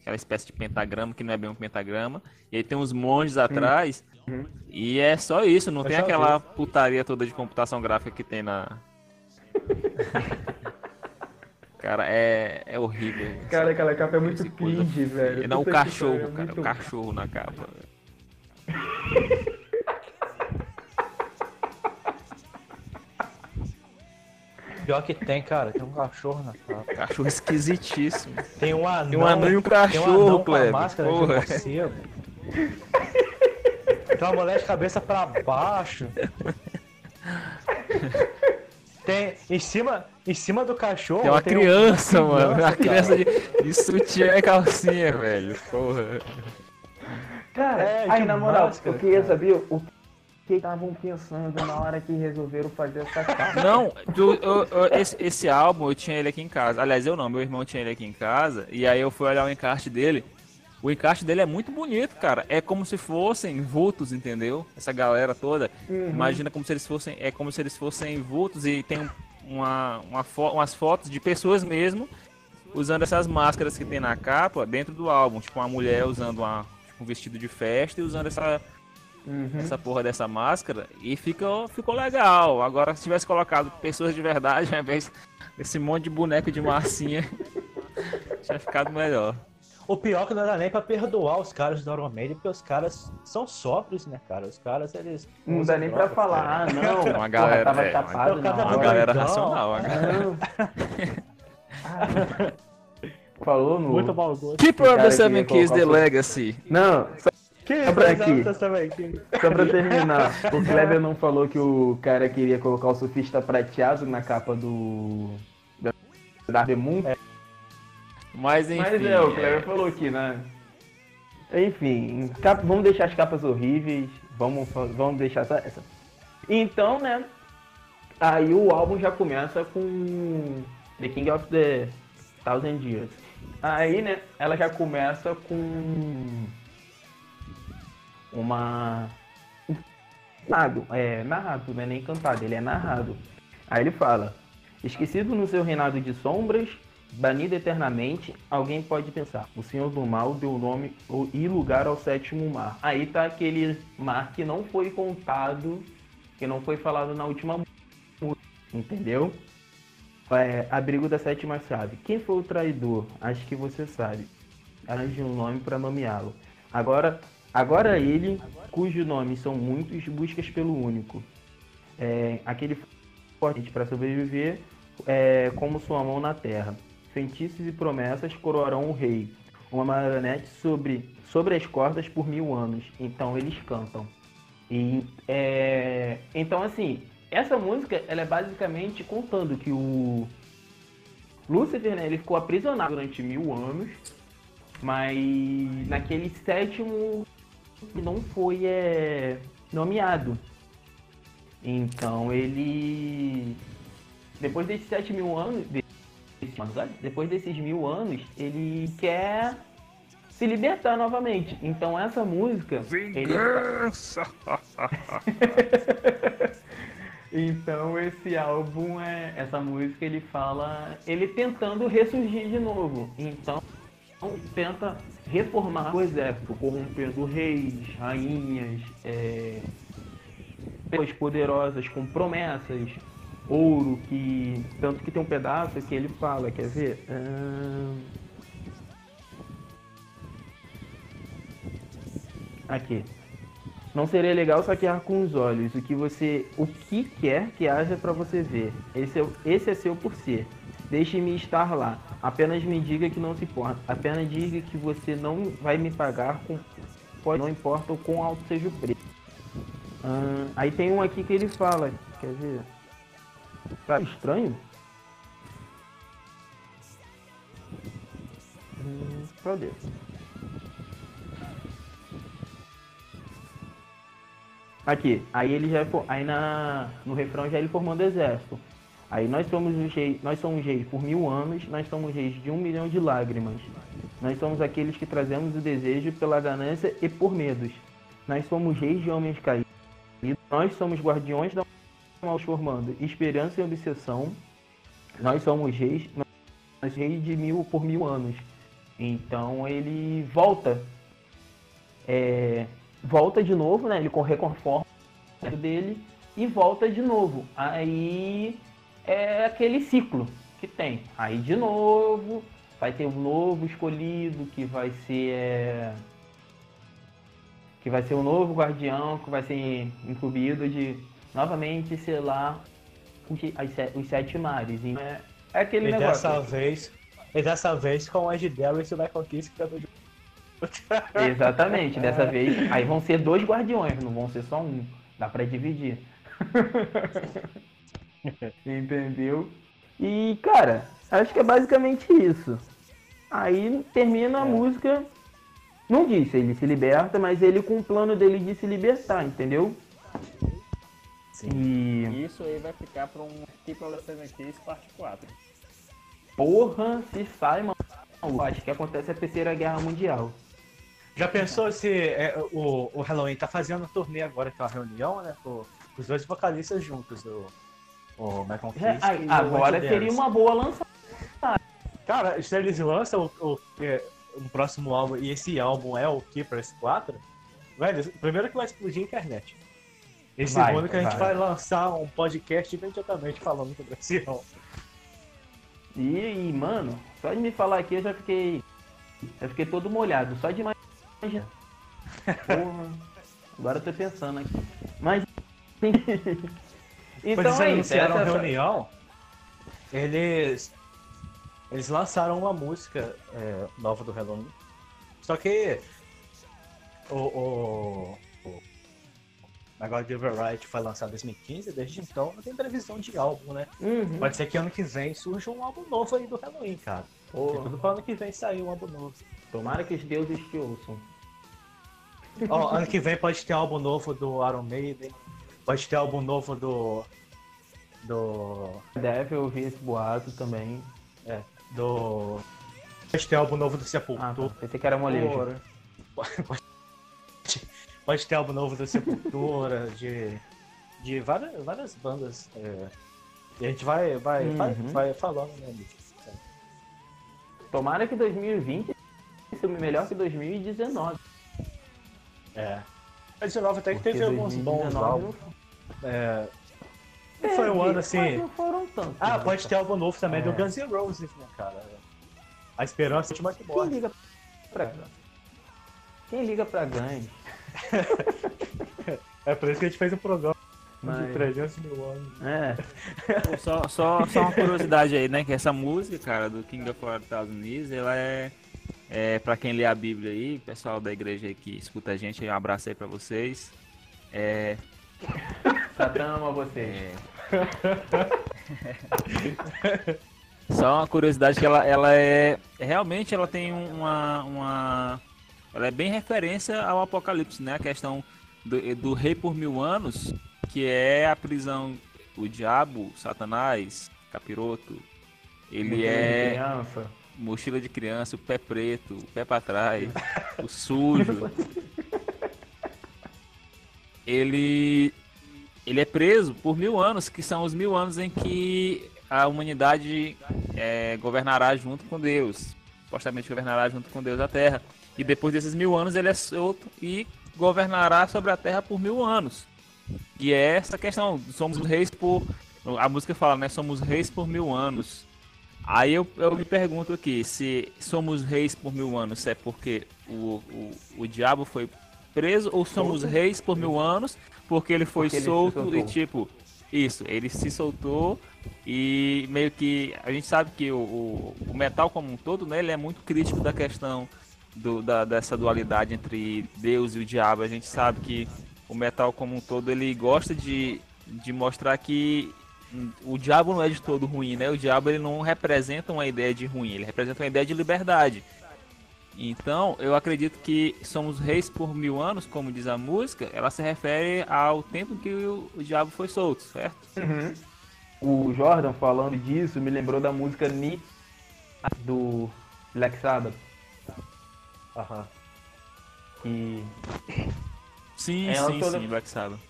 Aquela espécie de pentagrama, que não é bem um pentagrama. E aí tem uns monges atrás. Uhum. E é só isso, não Eu tem já aquela putaria toda de computação gráfica que tem na. Cara, é, é horrível. Cara, aquela capa é muito cringe, velho. Não, o Puta cachorro, é cara, muito- o cachorro na capa. Pior que tem, cara, tem um cachorro na capa. Cachorro esquisitíssimo. Tem um anão. Tem um anão e um tem um anão cachorro, com a máscara Porra. de morcego. Tem uma mulher de cabeça pra baixo. Tem em cima, em cima do cachorro. Tem uma um- criança, mano. Uma cara. criança de, de sutiã e calcinha, velho. Porra. Cara, É, aí na moral, máscara, eu queria cara. saber o que estavam pensando na hora que resolveram fazer essa capa. Não, tu- eu- eu- esse, esse álbum eu tinha ele aqui em casa. Aliás, eu não, meu irmão tinha ele aqui em casa. E aí eu fui olhar o encarte dele. O encarte dele é muito bonito, cara. É como se fossem vultos, entendeu? Essa galera toda. Uhum. Imagina como se eles fossem. É como se eles fossem vultos e tem um- uma, uma fo- umas fotos de pessoas mesmo usando essas máscaras que tem na capa dentro do álbum. Tipo, uma mulher usando uma, tipo, um vestido de festa e usando essa, Uhum. essa porra dessa máscara e ficou, ficou legal. Agora, se tivesse colocado pessoas de verdade, ao invés desse monte de boneco de massinha, tinha ficado melhor. O pior é que não dá nem pra perdoar os caras do Iron Maiden, porque os caras são sóbrios, né, cara? Os caras, eles. Não dá nem pra droga, falar, ah, não. Uma porra, galera- tava é, chapado uma- na uma Uma galera doidão. racional, uma galera- Não. Ah, falou no. Muito mau gosto. Keeper of cara the Seven Keys, The Legacy. Não, só, Que Só pra aqui. só pra terminar. o Kleber não falou que o cara queria colocar o surfista prateado na capa do. da The Moon. Mas enfim. Mas é, o Kleber falou aqui, né? Enfim, vamos deixar as capas horríveis, vamos, vamos deixar essa, essa. Então, né? Aí o álbum já começa com The King of the Thousand Years. Aí, né, ela já começa com uma. Narrado, é narrado, não é nem cantado, ele é narrado. Aí ele fala: Esquecido no seu reinado de sombras, banido eternamente, alguém pode pensar: o Senhor do Mal deu nome e lugar ao sétimo mar. Aí tá aquele mar que não foi contado, que não foi falado na última música, entendeu? É, abrigo da sétima chave. Quem foi o traidor? Acho que você sabe. Arranje um nome para nomeá-lo. Agora, agora ele, cujo nome são muitos, buscas pelo único. É, aquele forte para sobreviver é, como sua mão na terra. Feitiços e promessas coroarão o rei. Uma marionete sobre, sobre as cordas por mil anos. Então eles cantam. E, é, então assim, essa música ela é basicamente contando que o Lúcifer né, ele ficou aprisionado durante mil anos, mas naquele sétimo não foi é, nomeado. Então ele. Depois desses sete mil anos. Olha, Depois desses mil anos, ele quer se libertar novamente. Então essa música. Ele... Vingança! Então esse álbum é. Essa música ele fala. Ele tentando ressurgir de novo. Então tenta reformar o exército, corrompendo reis, rainhas, é, pessoas poderosas com promessas, ouro, que. Tanto que tem um pedaço que ele fala, quer ver? Ahn, Aqui. Não seria legal saquear com os olhos o que você, o que quer que haja para você ver. Esse é, esse é seu por ser. Deixe-me estar lá. Apenas me diga que não se importa. Apenas diga que você não vai me pagar com, pode, não importa o quão alto seja o preço. Ahn, aí tem um aqui que ele fala, quer ver? Tá estranho? Hum, cadê? Aqui, aí ele já fo- aí na no refrão já ele formando exército. Aí nós somos os reis, nós somos reis por mil anos, nós somos reis de um milhão de lágrimas. Nós somos aqueles que trazemos o desejo pela ganância e por medos. Nós somos reis de homens caídos. Nós somos guardiões da mal formando esperança e obsessão. Nós somos reis, nós reis de mil por mil anos. Então ele volta é, volta de novo, né? Ele corre conforme dele e volta de novo. Aí é aquele ciclo que tem. Aí de novo vai ter um novo escolhido que vai ser é, que vai ser um novo guardião que vai ser incumbido de novamente selar os, se- os sete mares. É, é aquele E negócio. dessa vez, e dessa vez com o Ed Darius e o Michael que é do Exatamente, dessa vez. Aí vão ser dois guardiões, não vão ser só um. Dá pra dividir. Entendeu? E, cara, acho que é basicamente isso. Aí termina a música. Não diz se ele se liberta, mas ele com o plano dele de se libertar, entendeu? Sim. E. Isso aí vai ficar para um the Seven Keys parte 4. Porra, se sai, mano. Acho que acontece a terceira guerra mundial. Já pensou se é, o, o Halloween tá fazendo um turnê agora, que é uma reunião, né? Com os dois vocalistas juntos, o, o Michael É, aí, e o agora seria uma boa lançada. Cara, se eles lançam o, o, é, um próximo álbum e esse álbum é o Keepers 4, velho, primeiro que vai explodir a internet. E Vai, segundo que a gente vai. vai lançar um podcast imediatamente falando sobre esse álbum. E, e, mano, só de me falar aqui eu já fiquei. Já fiquei todo molhado, só de imaginar. Porra, agora eu tô pensando aqui. Mas. Quando então eles é isso. essa- reunião, eles. eles lançaram uma música é, nova do Halloween. Só que o, o, o negócio de Override foi lançado em 2015, desde então não tem previsão de álbum, né? Uhum. Pode ser que ano que vem surja um álbum novo aí do Halloween, cara. Tem tudo pra ano que vem sair um álbum novo. tomara que os deuses te ouçam. Ó, ano que vem pode ter álbum novo do Iron Maiden, pode ter álbum novo do. Do. Deve ouvir esse boato também. É, do. Pode ter álbum novo do Ah, Sepultura. tá. pensei que era molejo. Pode, pode- ter álbum novo do Sepultura, de. De várias, várias bandas. é. e a gente vai, vai, vai, Uhum. vai falando, né? Tomara que 2020 seja melhor que 2019. É. A 19 até que porque teve alguns bons 2019 álbuns. não É, não foi um ano assim. não foram tantos. Ah, né, pode ter álbum novo também do É. Guns N' Roses, né, cara? A esperança é a última que Quem morre. liga pra Quem liga pra gangue? É por isso que a gente fez um programa de Mas- 300 mil anos. É. Pô, Só, só, só uma curiosidade aí, né? Que essa música, cara, do King of War Estados Unidos, ela é, é pra quem lê a Bíblia aí, pessoal da igreja aí que escuta a gente, um abraço aí pra vocês. É, Satã ama vocês. Só uma curiosidade que ela, ela é. Realmente ela tem uma, uma. Ela é bem referência ao Apocalipse, né? A questão do, do rei por mil anos, que é a prisão, o diabo, Satanás, capiroto. Ele Mochila de é Criança. mochila de criança, o pé preto, o pé pra trás, o sujo. Ele ele é preso por mil anos, que são os mil anos em que a humanidade é, governará junto com Deus, supostamente governará junto com Deus a Terra. E depois desses mil anos ele é solto e governará sobre a Terra por mil anos. E é essa questão, somos reis por. A música fala, né? Somos reis por mil anos. Aí eu, eu me pergunto aqui, se somos reis por mil anos, é porque o, o, o diabo foi preso ou somos reis por mil anos porque ele foi Porque ele solto e soltou. tipo, isso, ele se soltou e meio que a gente sabe que o, o, o metal como um todo, né, ele é muito crítico da questão do, da, dessa dualidade entre Deus e o diabo. A gente sabe que o metal como um todo ele gosta de, de mostrar que o diabo não é de todo ruim, né? O diabo ele não representa uma ideia de ruim, ele representa uma ideia de liberdade. Então, eu acredito que somos reis por mil anos, como diz a música, ela se refere ao tempo que o, o diabo foi solto, certo? O Jordan falando disso me lembrou da música Ni do Black Sabbath. Aham. Que Sim, Ela sim, toda- sim, Black Sabbath.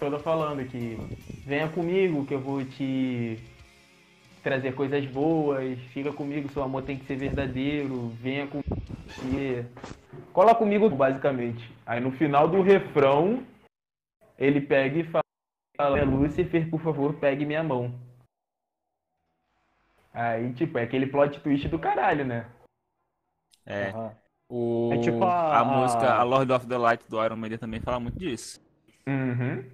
toda falando que venha comigo que eu vou te trazer coisas boas, fica comigo, seu amor tem que ser verdadeiro, venha comigo. Cola comigo, basicamente. Aí no final do refrão, ele pega e fala, Lúcifer, por favor, pegue minha mão. Aí, tipo, é aquele plot twist do caralho, né? É. aham. O, É tipo a, a- música a- A Lord of the Light do Iron Maiden também fala muito disso. Uhum.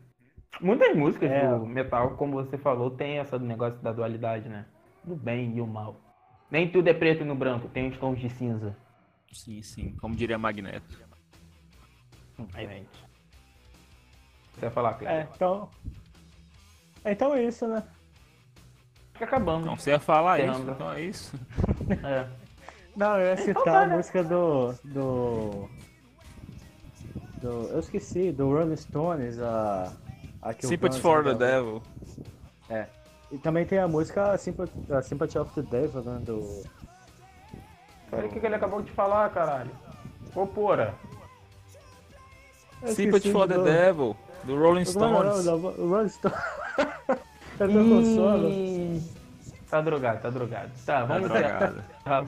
Muitas músicas É. do metal, como você falou, tem essa negócio da dualidade, né? Do bem e o mal. Nem tudo é preto no branco, tem os tons de cinza. Sim, sim, como diria Magneto. Aí, gente. Você vai falar, É, Cleber? então. Então é isso, né? Fica acabando. Então você ia falar isso, então é isso. É. Não, eu ia citar a né? música do. do. do. Eu esqueci, do Rolling Stones, a. a que Sympathy for the. Devil. É. E também tem a música Sympathy, a Sympathy of the Devil, né? Do. Olha o que, que ele acabou de falar, caralho. Ô, porra. Sympathy for the do- Devil, do Rolling é Stones. da- O Rolling Stones. eu tô com sono. Tá drogado, tá drogado. Tá, Tá vamos drogado. encerrar.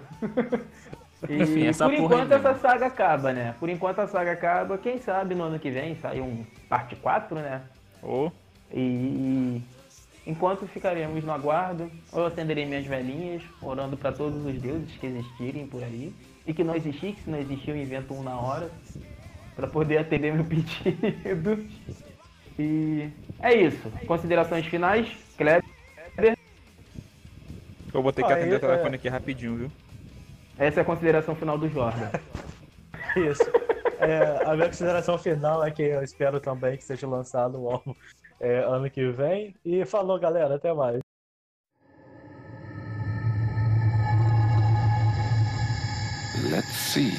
E Enfim, essa por enquanto aí essa mesmo. saga acaba, né? Por enquanto a saga acaba. Quem sabe no ano que vem sai um parte 4, né? Ô, E enquanto ficaremos no aguardo, eu acenderei minhas velhinhas, orando para todos os deuses que existirem por aí. E que não existir, que se não existir eu invento um na hora, para poder atender meu pedido. E é isso. Considerações finais, Kleber. Eu vou ter que Ah, atender o telefone aqui rapidinho, viu? Essa é a consideração final do Jordan. Isso. É, a minha consideração final é que eu espero também que seja lançado o álbum é, ano que vem. E falou, galera. Até mais. Let's see.